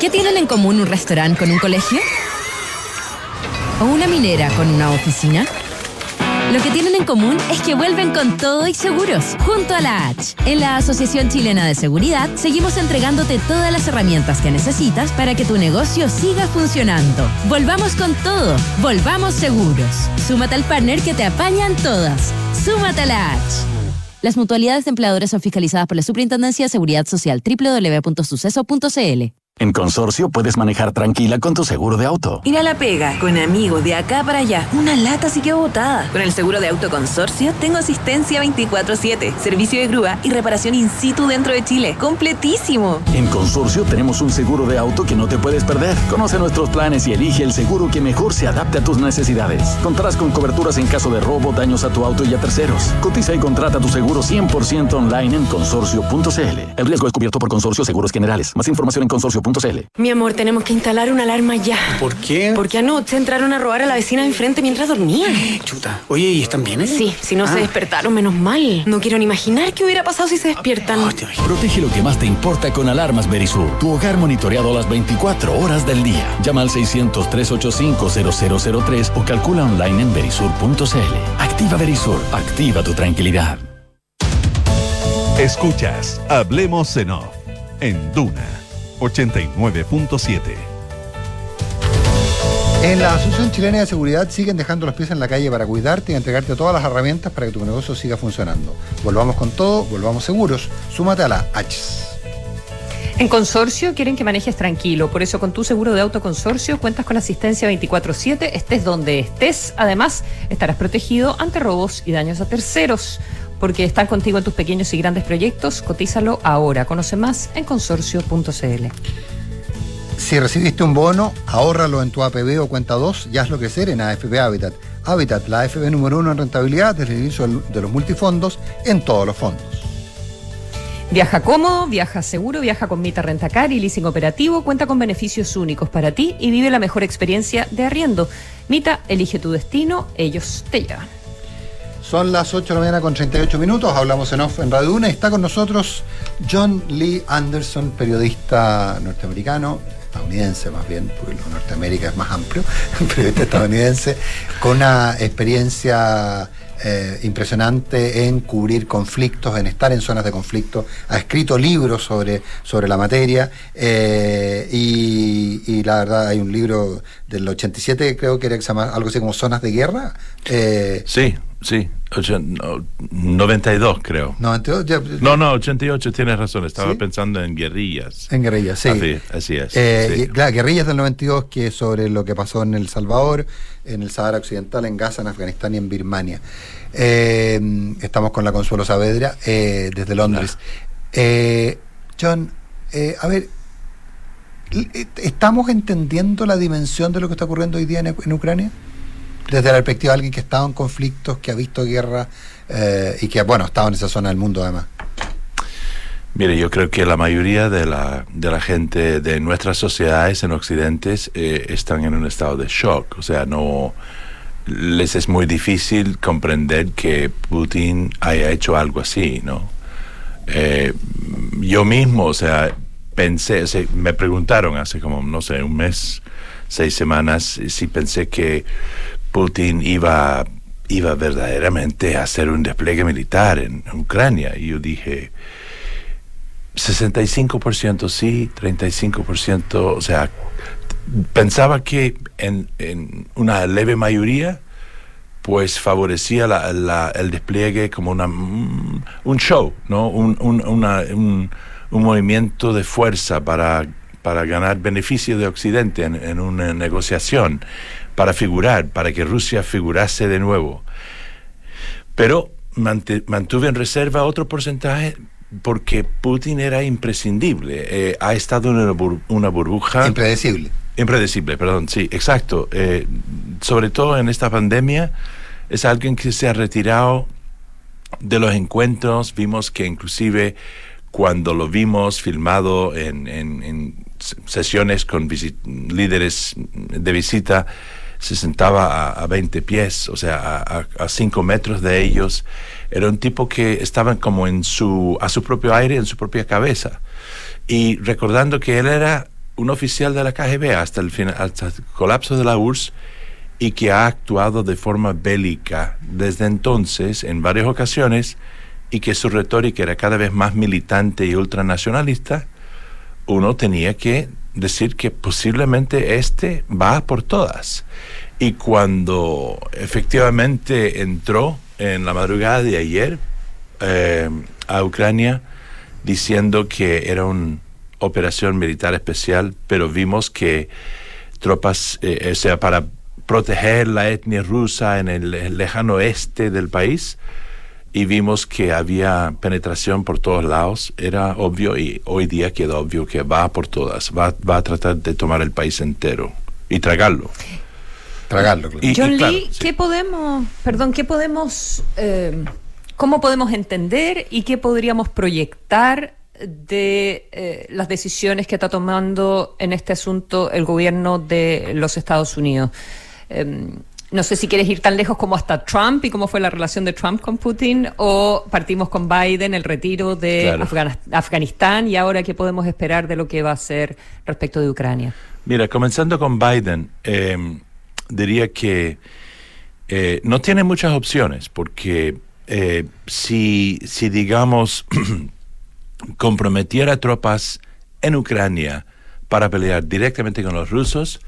¿Qué tienen en común un restaurante con un colegio? ¿O una minera con una oficina? Lo que tienen en común es que vuelven con todo y seguros, junto a la H. En la Asociación Chilena de Seguridad seguimos entregándote todas las herramientas que necesitas para que tu negocio siga funcionando. Volvamos con todo, volvamos seguros. Súmate al partner que te apañan todas. Súmate a la H. Las mutualidades de empleadores son fiscalizadas por la Superintendencia de Seguridad Social www.suceso.cl. En Consorcio puedes manejar tranquila con tu seguro de auto. Ir a la pega con amigos de acá para allá. Una lata sí quedó botada. Con el seguro de auto Consorcio tengo asistencia 24-7, servicio de grúa y reparación in situ dentro de Chile. ¡Completísimo! En Consorcio tenemos un seguro de auto que no te puedes perder. Conoce nuestros planes y elige el seguro que mejor se adapte a tus necesidades. Contarás con coberturas en caso de robo, daños a tu auto y a terceros. Cotiza y contrata tu seguro 100% online en consorcio.cl. El riesgo es cubierto por Consorcio Seguros Generales. Más información en consorcio mi amor, tenemos que instalar una alarma ya. ¿Por qué? Porque anoche entraron a robar a la vecina de enfrente mientras dormía. Chuta. Oye, ¿y están bien? Eh? Sí, si no se despertaron, menos mal. No quiero ni imaginar qué hubiera pasado si se despiertan. Protege lo que más te importa con alarmas Berisur. Tu hogar monitoreado las 24 horas del día. Llama al 600-385-0003 o calcula online en berisur.cl. Activa Berisur. Activa tu tranquilidad. Escuchas Hablemos en Off en Duna 89.7. En la Asociación Chilena de Seguridad siguen dejando los pies en la calle para cuidarte y entregarte todas las herramientas para que tu negocio siga funcionando. Volvamos con todo, volvamos seguros. Súmate a la H. En Consorcio quieren que manejes tranquilo, por eso con tu seguro de auto Consorcio cuentas con asistencia 24/7, estés donde estés. Además, estarás protegido ante robos y daños a terceros porque están contigo en tus pequeños y grandes proyectos. Cotízalo ahora. Conoce más en consorcio.cl. Si recibiste un bono, ahórralo en tu APB o cuenta 2 y hazlo crecer en AFP Habitat. Habitat, la AFP número uno en rentabilidad desde el inicio de los multifondos en todos los fondos. Viaja cómodo, viaja seguro, viaja con Mita Rentacar y leasing operativo, cuenta con beneficios únicos para ti y vive la mejor experiencia de arriendo. Mita, elige tu destino, ellos te llevan. Son las 8 de la mañana con 38 minutos, hablamos en off en Radio Una. Está con nosotros John Lee Anderson, periodista norteamericano, estadounidense más bien, porque Norteamérica es más amplio, periodista estadounidense, con una experiencia eh, impresionante en cubrir conflictos, en estar en zonas de conflicto. Ha escrito libros sobre, sobre la materia eh, y, la verdad hay un libro del 87, creo que era algo así como Zonas de Guerra. Eh, sí, sí, 92 creo. 92, no, no, 88 tienes razón, estaba pensando en guerrillas. En guerrillas, sí. Así, es. Eh, guerrillas del 92, que es sobre lo que pasó en El Salvador, en el Sahara Occidental, en Gaza, en Afganistán y en Birmania. Eh, estamos con la Consuelo Saavedra eh, desde Londres. John, a ver, ¿estamos entendiendo la dimensión de lo que está ocurriendo hoy día en Ucrania? Desde la perspectiva de alguien que ha estado en conflictos, que ha visto guerra eh, y que, bueno, ha estado en esa zona del mundo además? Mire, yo creo que la mayoría de la, de la gente de nuestras sociedades en Occidente eh, están en un estado de shock. O sea, no les es muy difícil comprender que Putin haya hecho algo así, ¿no? Eh, yo mismo, o sea, pensé, me preguntaron hace como, no sé, un mes, seis semanas, si pensé que Putin iba, iba verdaderamente a hacer un despliegue militar en Ucrania. Y yo dije, 65% sí, 35%, o sea, pensaba que en, una leve mayoría, pues favorecía el despliegue como una, mm, un show, ¿no? Un, un, movimiento de fuerza para, para ganar beneficio de Occidente en, en una negociación para figurar, para que Rusia figurase de nuevo. Pero mantuve en reserva otro porcentaje porque Putin era imprescindible. Eh, ha estado en una, burbuja... Impredecible. Impredecible, perdón, sí, exacto. Eh, sobre todo en esta pandemia, es alguien que se ha retirado de los encuentros. Vimos que inclusive cuando lo vimos filmado en, sesiones con líderes de visita, se sentaba a, 20 pies, o sea, a, 5 metros de ellos. Era un tipo que estaba como en su, a su propio aire, en su propia cabeza. Y recordando que él era un oficial de la KGB hasta el, final, hasta el colapso de la URSS y que ha actuado de forma bélica desde entonces en varias ocasiones y que su retórica era cada vez más militante y ultranacionalista, uno tenía que decir que posiblemente este va por todas. Y cuando efectivamente entró en la madrugada de ayer eh, a Ucrania diciendo que era una operación militar especial, pero vimos que tropas, eh, o sea, para proteger la etnia rusa en el lejano oeste del país, y vimos que había penetración por todos lados, era obvio y hoy día queda obvio que va por todas, va, va a tratar de tomar el país entero y tragarlo. Tragarlo, claro. John Lee, ¿qué podemos, perdón, qué podemos, eh, cómo podemos entender y qué podríamos proyectar de eh, las decisiones que está tomando en este asunto el gobierno de los Estados Unidos? Em, no sé si quieres ir tan lejos como hasta Trump y cómo fue la relación de Trump con Putin, o partimos con Biden, el retiro de Afganistán y ahora qué podemos esperar de lo que va a ser respecto de Ucrania. Mira, comenzando con Biden, em, diría que eh, no tiene muchas opciones porque eh, si, si, digamos, comprometiera tropas en Ucrania para pelear directamente con los rusos,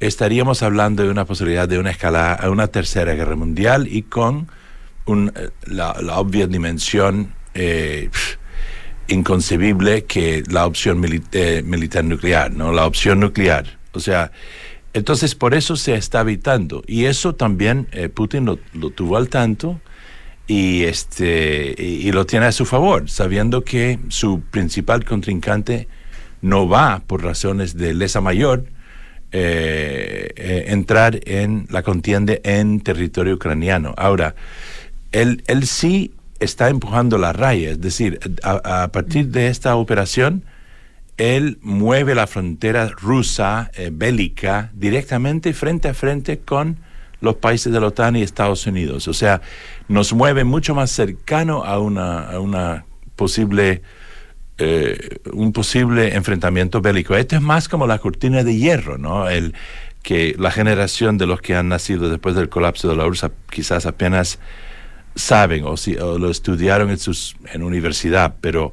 estaríamos hablando de una posibilidad de una escalada a una tercera guerra mundial y con eh, la, obvia dimensión eh, inconcebible que la opción eh, militar nuclear, ¿no? La opción nuclear. O sea, entonces por eso se está evitando. Y eso también Putin lo, tuvo al tanto y, este, y, lo tiene a su favor, sabiendo que su principal contrincante no va, por razones de lesa mayor, eh, eh, entrar en la contienda en territorio ucraniano. Ahora, él, él sí está empujando la raya, es decir, a, partir de esta operación, él mueve la frontera rusa eh, bélica directamente frente a frente con los países de la OTAN y Estados Unidos. O sea, nos mueve mucho más cercano a una, a una posible eh, un posible enfrentamiento bélico. Esto es más como la cortina de hierro, ¿no? El que la generación de los que han nacido después del colapso de la URSS quizás apenas saben o, si, lo estudiaron en, sus, en universidad, pero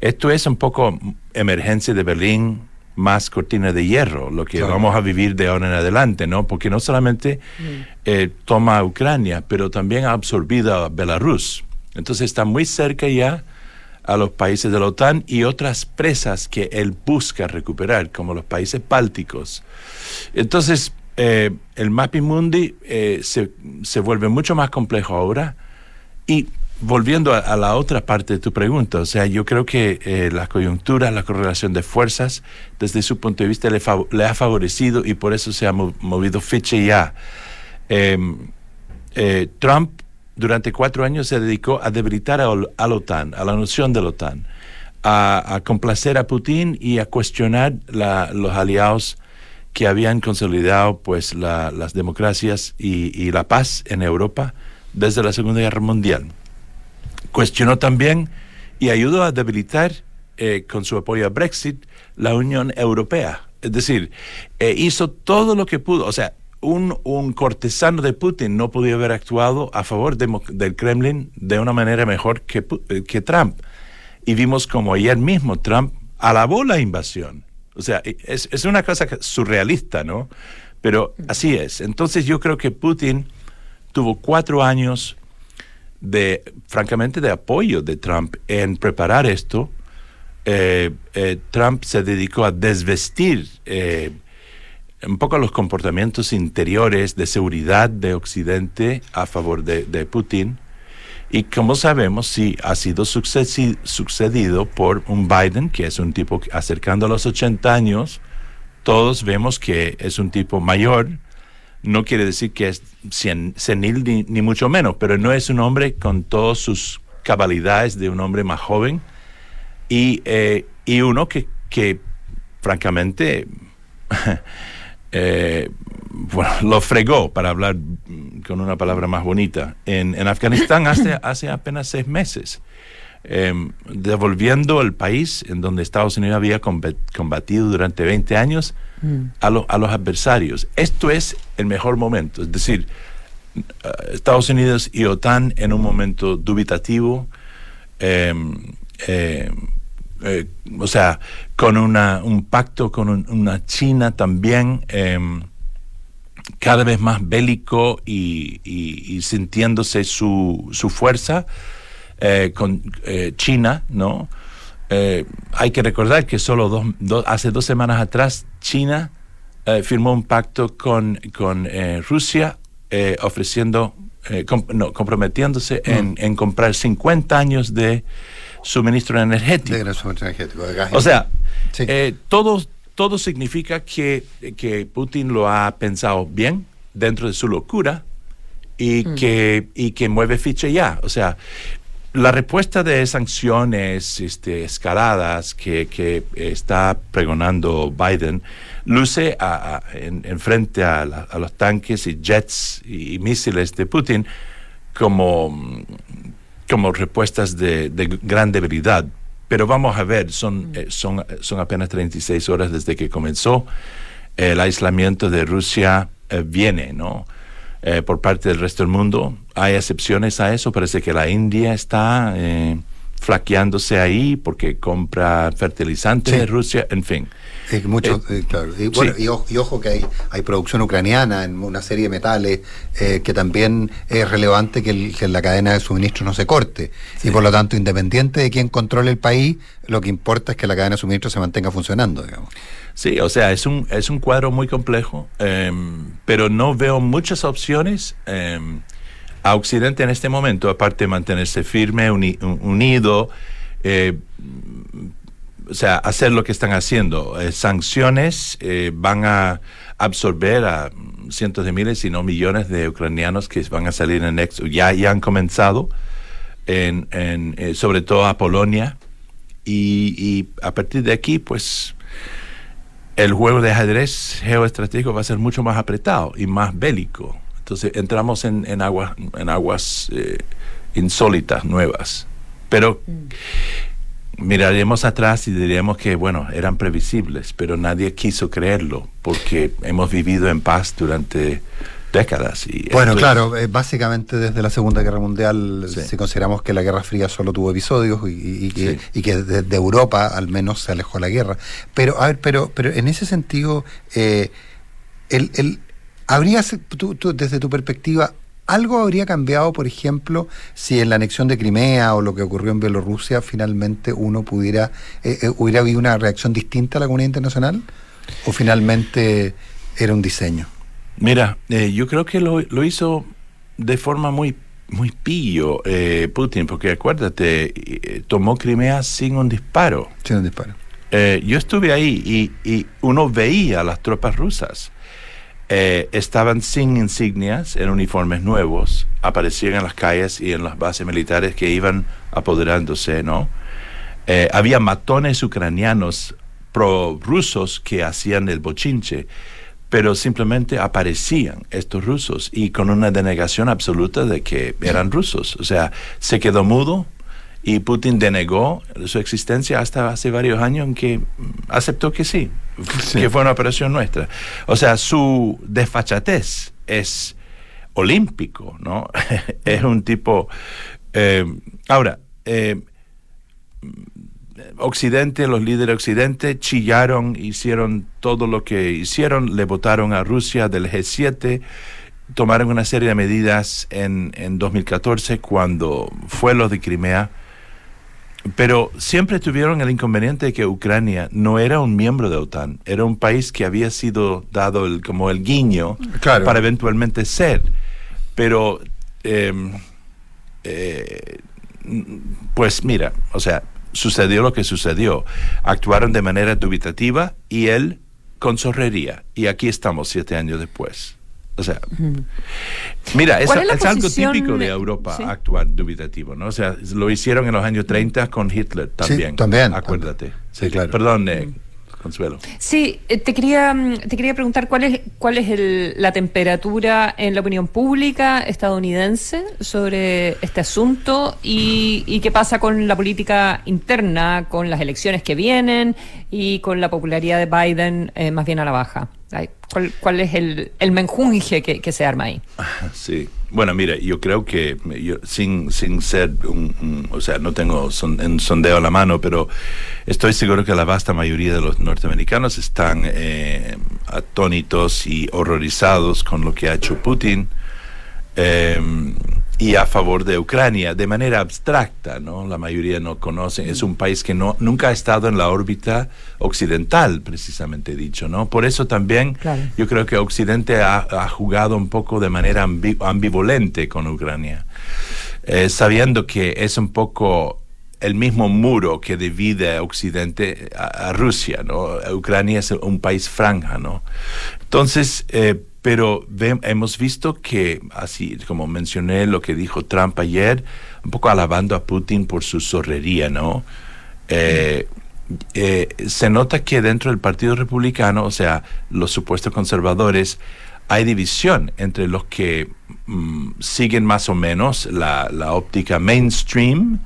esto es un poco emergencia de Berlín más cortina de hierro, lo que vamos a vivir de ahora en adelante, ¿no? Porque no solamente mm. eh, toma Ucrania, pero también ha absorbido a Belarus. Entonces está muy cerca ya a los países de la OTAN y otras presas que él busca recuperar, como los países bálticos. Entonces, eh, el Mapping Mundi eh, se, se, vuelve mucho más complejo ahora. Y volviendo a, la otra parte de tu pregunta, o sea, yo creo que eh, las coyunturas, la correlación de fuerzas, desde su punto de vista, le, le ha favorecido y por eso se ha movido ficha ya. Em, Trump durante cuatro años se dedicó a debilitar a, la OTAN, a la noción de la OTAN, a, complacer a Putin y a cuestionar los aliados que habían consolidado pues las democracias y, la paz en Europa desde la Segunda Guerra Mundial. Cuestionó también y ayudó a debilitar eh, con su apoyo a Brexit la Unión Europea. Es decir, eh, hizo todo lo que pudo. O sea, un, cortesano de Putin no podía haber actuado a favor del Kremlin de una manera mejor que, eh, que Trump. Y vimos como ayer mismo Trump alabó la invasión. O sea, es, es una cosa surrealista, ¿no? Pero así es. Entonces yo creo que Putin tuvo cuatro años de, francamente, de apoyo de Trump en preparar esto. Eh, eh, Trump se dedicó a desvestir un poco los comportamientos interiores de seguridad de Occidente a favor de, Putin. Y como sabemos, sí, ha sido sucedido por un Biden, que es un tipo acercando a los 80 años. Todos vemos que es un tipo mayor. No quiere decir que es senil ni, mucho menos, pero no es un hombre con todas sus cabalidades de un hombre más joven. Y, eh, y uno que, que francamente, eh, bueno, lo fregó, para hablar con una palabra más bonita, en, Afganistán hace, hace apenas seis meses, em, devolviendo el país en donde Estados Unidos había combatido durante 20 años mm. a, a los adversarios. Esto es el mejor momento, es decir, eh, Estados Unidos y OTAN en un momento dubitativo. Eh, eh, o sea, con una, un pacto con una China también em, cada vez más bélico y, sintiéndose su, su fuerza eh, con eh, China, ¿no? hay que recordar que solo dos, hace dos semanas atrás China firmó un pacto con, con Rusia ofreciendo, no, comprometiéndose en, en comprar 50 años de suministro energético. O sea, eh, todo, todo significa que, que Putin lo ha pensado bien dentro de su locura y, mm. que, y que mueve ficha ya. O sea, la respuesta de sanciones este, escaladas que, que está pregonando Biden luce en, frente a, a, los tanques y jets y misiles de Putin como como respuestas de, gran debilidad. Pero vamos a ver, son, eh, son, son apenas 36 horas desde que comenzó. El aislamiento de Rusia eh, viene, ¿no? Eh, por parte del resto del mundo. Hay excepciones a eso. Parece que la India está flaqueándose ahí porque compra fertilizantes de Rusia, en fin. Mucho, eh, eh, y, ojo que hay, hay producción ucraniana en una serie de metales eh, que también es relevante que, la cadena de suministro no se corte. Y por lo tanto, independiente de quién controle el país, lo que importa es que la cadena de suministro se mantenga funcionando, digamos. Sí, o sea, es un, es un cuadro muy complejo, em, pero no veo muchas opciones. Em, a Occidente en este momento, aparte de mantenerse firme, unido, eh, o sea, hacer lo que están haciendo. Eh, sanciones eh, van a absorber a cientos de miles, si no millones de ucranianos que van a salir en ex ya, ya han comenzado, en, en eh, sobre todo a Polonia. Y, a partir de aquí, pues el juego de ajedrez geoestratégico va a ser mucho más apretado y más bélico. Entonces entramos en, en aguas, en aguas insólitas, nuevas. Pero miraremos atrás y diríamos que, bueno, eran previsibles, pero nadie quiso creerlo porque hemos vivido en paz durante décadas. Y Bueno, esto claro, eh, básicamente desde la Segunda Guerra Mundial, si consideramos que la Guerra Fría solo tuvo episodios y, que, y que desde Europa al menos se alejó la guerra. Pero, a ver, pero, pero en ese sentido, eh, el, el- ¿habría, se- tú- tú, desde tu perspectiva, algo habría cambiado, por ejemplo, si en la anexión de Crimea o lo que ocurrió en Bielorrusia finalmente uno pudiera, eh, eh, hubiera habido una reacción distinta a la comunidad internacional? ¿O finalmente era un diseño? Mira, eh, yo creo que lo, lo hizo de forma muy muy pillo Putin, porque acuérdate, tomó Crimea sin un disparo. Sin un disparo. Yo estuve ahí y, y uno veía a las tropas rusas. Eh, estaban sin insignias, en uniformes nuevos, aparecían en las calles y en las bases militares que iban apoderándose, ¿no? Eh, había matones ucranianos pro-rusos que hacían el bochinche, pero simplemente aparecían estos rusos y con una denegación absoluta de que eran rusos. O sea, se quedó mudo y Putin denegó su existencia hasta hace varios años en que aceptó que sí, que fue una operación nuestra. O sea, su desfachatez es olímpico, ¿no? es un tipo... eh, ahora, eh, Occidente, los líderes de Occidente chillaron, hicieron todo lo que hicieron, le votaron a Rusia del G7, tomaron una serie de medidas en, en 2014 cuando fue lo de Crimea, pero siempre tuvieron el inconveniente de que Ucrania no era un miembro de OTAN, era un país que había sido dado el, como el guiño Claro. para eventualmente ser, pero... em, eh, pues mira, o sea, sucedió lo que sucedió. Actuaron de manera dubitativa y él con zorrería. Y aquí estamos siete años después. O sea, mira, es, ¿Cuál es la es algo típico de Europa sí. actuar dubitativo, ¿no? O sea, lo hicieron en los años 30 con Hitler también. también, Acuérdate. Sí, claro. Perdón, eh, Consuelo. Sí, eh, te quería, mm, te quería preguntar cuál es, cuál es el- la temperatura en la opinión pública estadounidense sobre este asunto y, y qué pasa con la política interna, con las elecciones que vienen y con la popularidad de Biden eh, más bien a la baja. ¿Cuál, cuál es el, el menjunje que, que se arma ahí? Sí. Bueno, mira, yo creo que yo, sin, sin ser un, un- o sea, no tengo son- un sondeo a la mano, pero estoy seguro que la vasta mayoría de los norteamericanos están eh, atónitos y horrorizados con lo que ha hecho Putin eh, y a favor de Ucrania de manera abstracta, ¿no? La mayoría no conocen. Es un país que no nunca ha estado en la órbita occidental, precisamente dicho, ¿no? Por eso también yo creo que Occidente ha, ha jugado un poco de manera ambi- ambivalente con Ucrania, eh, sabiendo que es un poco el mismo muro que divide a Occidente a, a Rusia, ¿no? Ucrania es un país franja, ¿no? Entonces, eh, pero ve- hemos visto que, así como mencioné lo que dijo Trump ayer, un poco alabando a Putin por su zorrería, ¿no? Eh, eh, se nota que dentro del Partido Republicano, o sea, los supuestos conservadores, hay división entre los que mm, siguen más o menos la, la óptica mainstream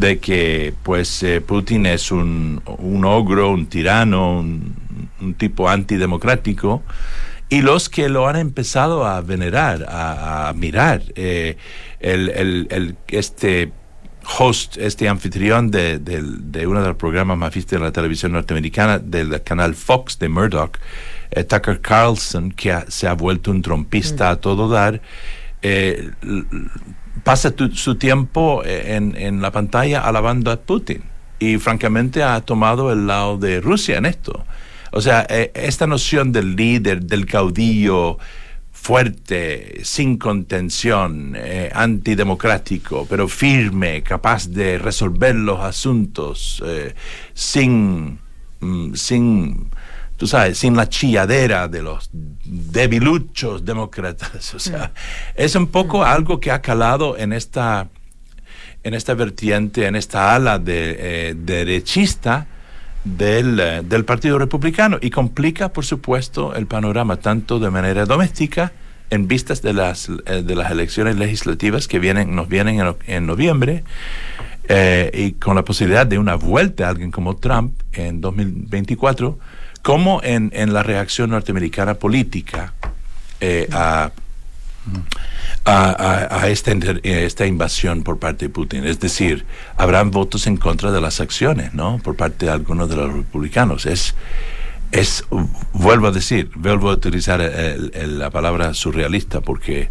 de que pues eh, Putin es un, un ogro, un tirano, un, un tipo antidemocrático, y los que lo han empezado a venerar, a, a mirar. eh, el, este host, este anfitrión de, del- de uno de los programas más vistos de la televisión norteamericana, del canal Fox de Murdoch, eh, Tucker Carlson, que ha- se ha vuelto un trompista a todo dar, eh, pasa su tiempo eh, en la pantalla alabando a Putin y francamente ha tomado el lado de Rusia en esto. O sea, eh, esta noción del líder, del caudillo fuerte, sin contención, eh, antidemocrático, pero firme, capaz de resolver los asuntos eh, sin, mm, sin, tú sabes, sin la chilladera de los debiluchos demócratas. O sea, es un poco algo que ha calado en esta, en esta vertiente, en esta ala de, eh, derechista del, eh, del Partido Republicano y complica, por supuesto, el panorama tanto de manera doméstica en vistas de las, eh, de las elecciones legislativas que vienen, nos vienen en, en noviembre eh, y con la posibilidad de una vuelta a alguien como Trump en 2024, como en, en la reacción norteamericana política a, a, a- a esta, eh, esta invasión por parte de Putin. Es decir, habrán votos en contra de las acciones, ¿no? Por parte de algunos de los republicanos. Es, es vuelvo a decir, vuelvo a utilizar el- el- la palabra surrealista porque...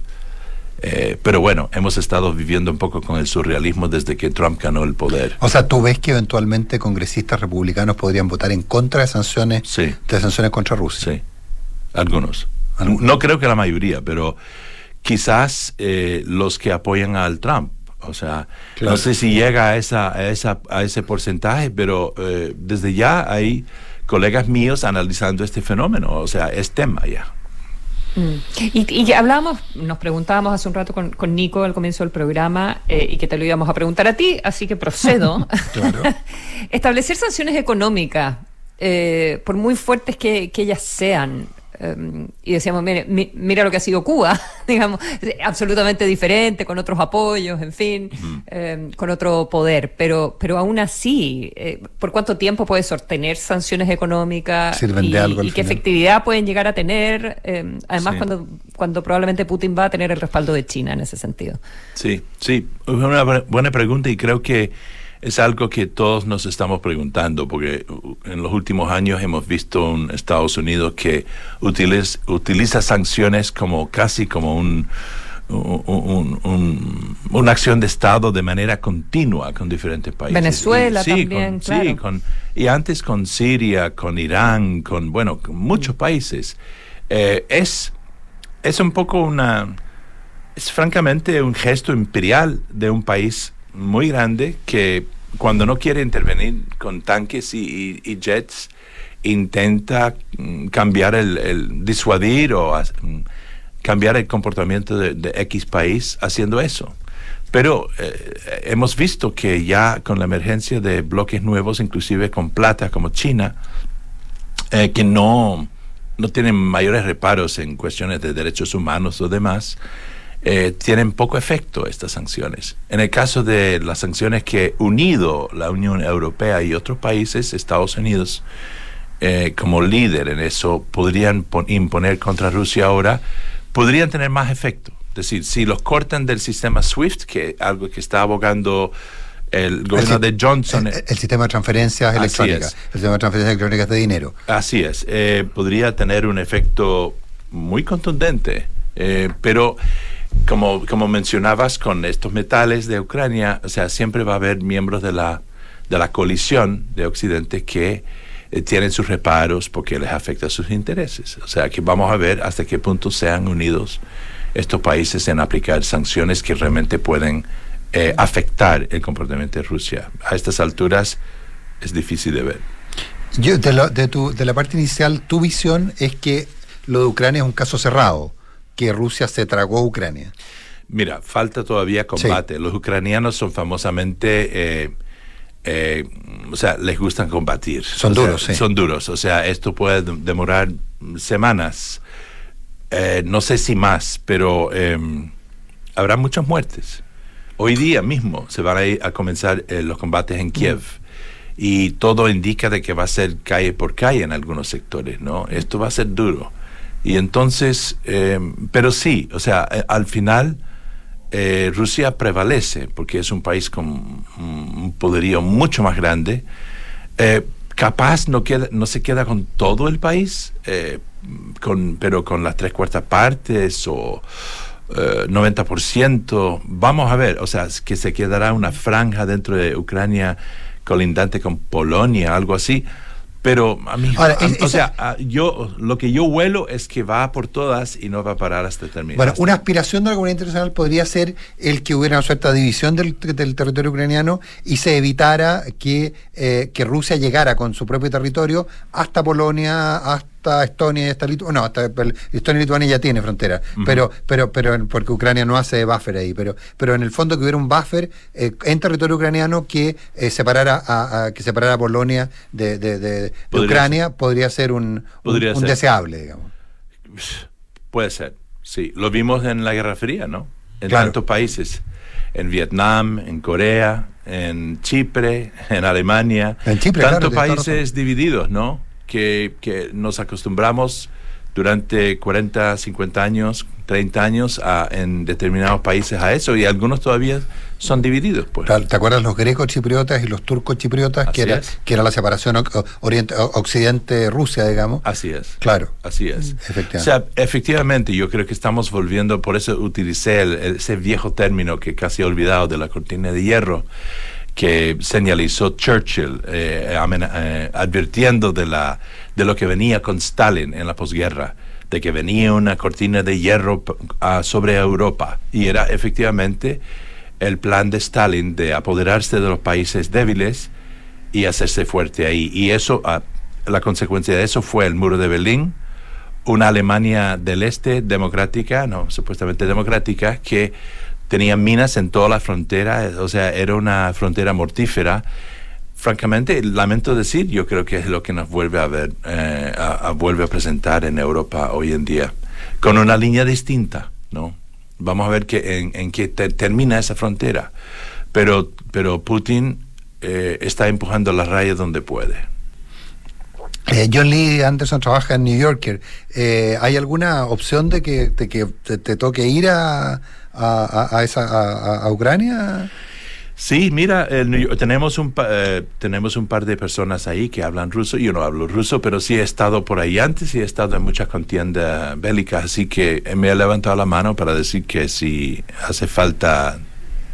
eh, pero bueno, hemos estado viviendo un poco con el surrealismo desde que Trump ganó el poder. O sea, ¿tú ves que eventualmente congresistas republicanos podrían votar en contra de sanciones, de sanciones contra Rusia? Sí, algunos. No creo que la mayoría, pero quizás eh, los que apoyan al Trump. O sea, Claro. no sé si llega a, esa, a, esa, a ese porcentaje, pero eh, desde ya hay colegas míos analizando este fenómeno. O sea, es tema ya. Mm. Y, y hablábamos, nos preguntábamos hace un rato con, con Nico al comienzo del programa eh, y que te lo íbamos a preguntar a ti, así que procedo. Establecer sanciones económicas, eh, por muy fuertes que, que ellas sean, eh, y decíamos, mire, mi- mira lo que ha sido Cuba, digamos, absolutamente diferente, con otros apoyos, en fin, eh, con otro poder, pero, pero aún así, eh, ¿por cuánto tiempo puede sostener sanciones económicas Sirven y, de algo al y qué final. efectividad pueden llegar a tener? eh, además, Sí. cuando, cuando probablemente Putin va a tener el respaldo de China en ese sentido. Sí, sí, es una bu- buena pregunta y creo que es algo que todos nos estamos preguntando, porque uh, en los últimos años hemos visto un Estados Unidos que utiliza, utiliza sanciones como casi como un, un- un- un- una acción de Estado de manera continua con diferentes países. Venezuela sí, también, con- claro. sí, con- y antes con Siria, con Irán, con, bueno, con muchos países. Eh, es, es un poco una es francamente un gesto imperial de un país muy grande que cuando no quiere intervenir con tanques y, y- jets intenta mm, cambiar el, disuadir o mm, cambiar el comportamiento de, de X país haciendo eso. Pero eh, hemos visto que ya con la emergencia de bloques nuevos, inclusive con plata como China, eh, que no, no tienen mayores reparos en cuestiones de derechos humanos o demás, eh, tienen poco efecto estas sanciones. En el caso de las sanciones que unido la Unión Europea y otros países, Estados Unidos, eh, como líder en eso, podrían pon- imponer contra Rusia ahora, podrían tener más efecto. Es decir, si los cortan del sistema SWIFT, que algo que está abogando el gobierno de Johnson. El, el sistema de transferencias electrónicas. El sistema de transferencias electrónicas de dinero. Así es, eh, podría tener un efecto muy contundente, eh, pero como, como mencionabas con estos metales de Ucrania, o sea, siempre va a haber miembros de la, de la coalición de Occidente que eh, tienen sus reparos porque les afecta sus intereses. O sea, que vamos a ver hasta qué punto sean unidos estos países en aplicar sanciones que realmente pueden eh, afectar el comportamiento de Rusia. A estas alturas es difícil de ver. Yo, de, la- de tu, de la parte inicial, tu visión es que lo de Ucrania es un caso cerrado, que Rusia se tragó a Ucrania. Mira, falta todavía combate. Los ucranianos son famosamente, eh, eh, o sea, les gustan combatir. Son O sea, duros, sí. Son duros. O sea, esto puede dem- demorar mm, semanas. Eh, no sé si más, pero eh, habrá muchas muertes. Hoy día mismo se van a, ir a comenzar eh, los combates en Kiev. Y todo indica de que va a ser calle por calle en algunos sectores, ¿no? Esto va a ser duro. Y entonces, eh, pero sí, o sea, eh, al final eh, Rusia prevalece porque es un país con un poderío mucho más grande. Eh, capaz no, queda, no se queda con todo el país, eh, con, pero con las tres cuartas partes o eh, 90%. Vamos a ver, o sea, que se quedará una franja dentro de Ucrania colindante con Polonia, algo así. Pero a mí, Ahora, a- es- o sea, a- yo lo que yo huelo es que va por todas y no va a parar hasta terminar. Bueno, una aspiración de la comunidad internacional podría ser el que hubiera una cierta división del, del territorio ucraniano y se evitara que, eh, que Rusia llegara con su propio territorio hasta Polonia, hasta Estonia y hasta Lituania. No, Estonia y Lituania ya tiene frontera, pero, pero, pero porque Ucrania no hace buffer ahí, pero, pero en el fondo que hubiera un buffer eh, en territorio ucraniano que eh, separara a, a- que separara a Polonia de, de- de- de Podría Ucrania, podría ser un, Podría un ser. deseable, digamos. Puede ser, sí. Lo vimos en la Guerra Fría, ¿no? En Claro. tantos países. En Vietnam, en Corea, en Chipre, en Alemania. En Chipre, Tantos países divididos, ¿no? Que, que nos acostumbramos durante 40, 50 años, 30 años a, en determinados países a eso y algunos todavía son divididos, pues. ¿Te acuerdas los grecos chipriotas y los turcos chipriotas? Así Que era, es. que era la separación occidente-Rusia, digamos. Así es. Claro. Así es. Efectivamente. O sea, efectivamente, yo creo que estamos volviendo, por eso utilicé el- ese viejo término que casi he olvidado de la cortina de hierro, que señalizó Churchill, eh, eh, advirtiendo de, la, de lo que venía con Stalin en la posguerra, de que venía una cortina de hierro ah, sobre Europa. Y era efectivamente el plan de Stalin de apoderarse de los países débiles y hacerse fuerte ahí. Y eso, ah, la consecuencia de eso fue el muro de Berlín, una Alemania del Este democrática, no, supuestamente democrática, que tenía minas en toda la frontera, o sea, era una frontera mortífera. Francamente, lamento decir, yo creo que es lo que nos vuelve a ver, eh, a, presentar en Europa hoy en día, con una línea distinta, ¿no? Vamos a ver que, en, qué te- termina esa frontera. Pero, pero Putin eh, está empujando las rayas donde puede. Eh, John Lee Anderson trabaja en New Yorker. Eh, ¿Hay alguna opción de que, te toque ir a, a, a- a esa, a, Ucrania? Sí, mira, el tenemos, un, pa- eh, tenemos un par de personas ahí que hablan ruso. Yo no hablo ruso, pero sí he estado por ahí antes y he estado en muchas contiendas bélicas, así que me he levantado la mano para decir que si hace falta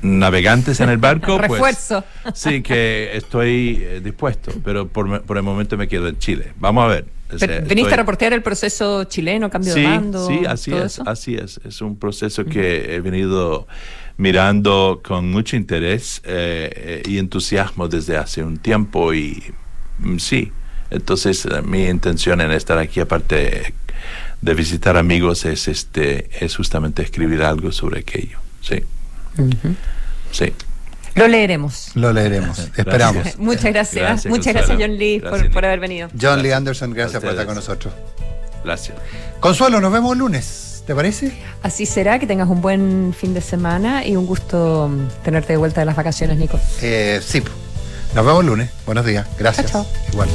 navegantes en el barco, pues Refuerzo. sí que estoy eh, dispuesto, pero por, por el momento me quedo en Chile. Vamos a ver. O sea, Pero, ¿Viniste estoy- a reportear el proceso chileno, cambio sí, de mando? Sí, así es, eso? así es. Es un proceso que he venido mirando con mucho interés eh, eh, y entusiasmo desde hace un tiempo y mm, sí. Entonces eh, mi intención en estar aquí, aparte de visitar amigos, es este es justamente escribir algo sobre aquello. Sí, sí. Lo leeremos. Lo leeremos, esperamos. Muchas gracias. Gracias, Muchas Consuelo. gracias, John Lee, por, Gracias, por haber venido. John Lee Anderson, gracias por estar con nosotros. Gracias. Consuelo, nos vemos el lunes, ¿te parece? Así será, que tengas un buen fin de semana y un gusto tenerte de vuelta de las vacaciones, Nico. Eh, sí, nos vemos el lunes. Buenos días, gracias. Chao, Igual.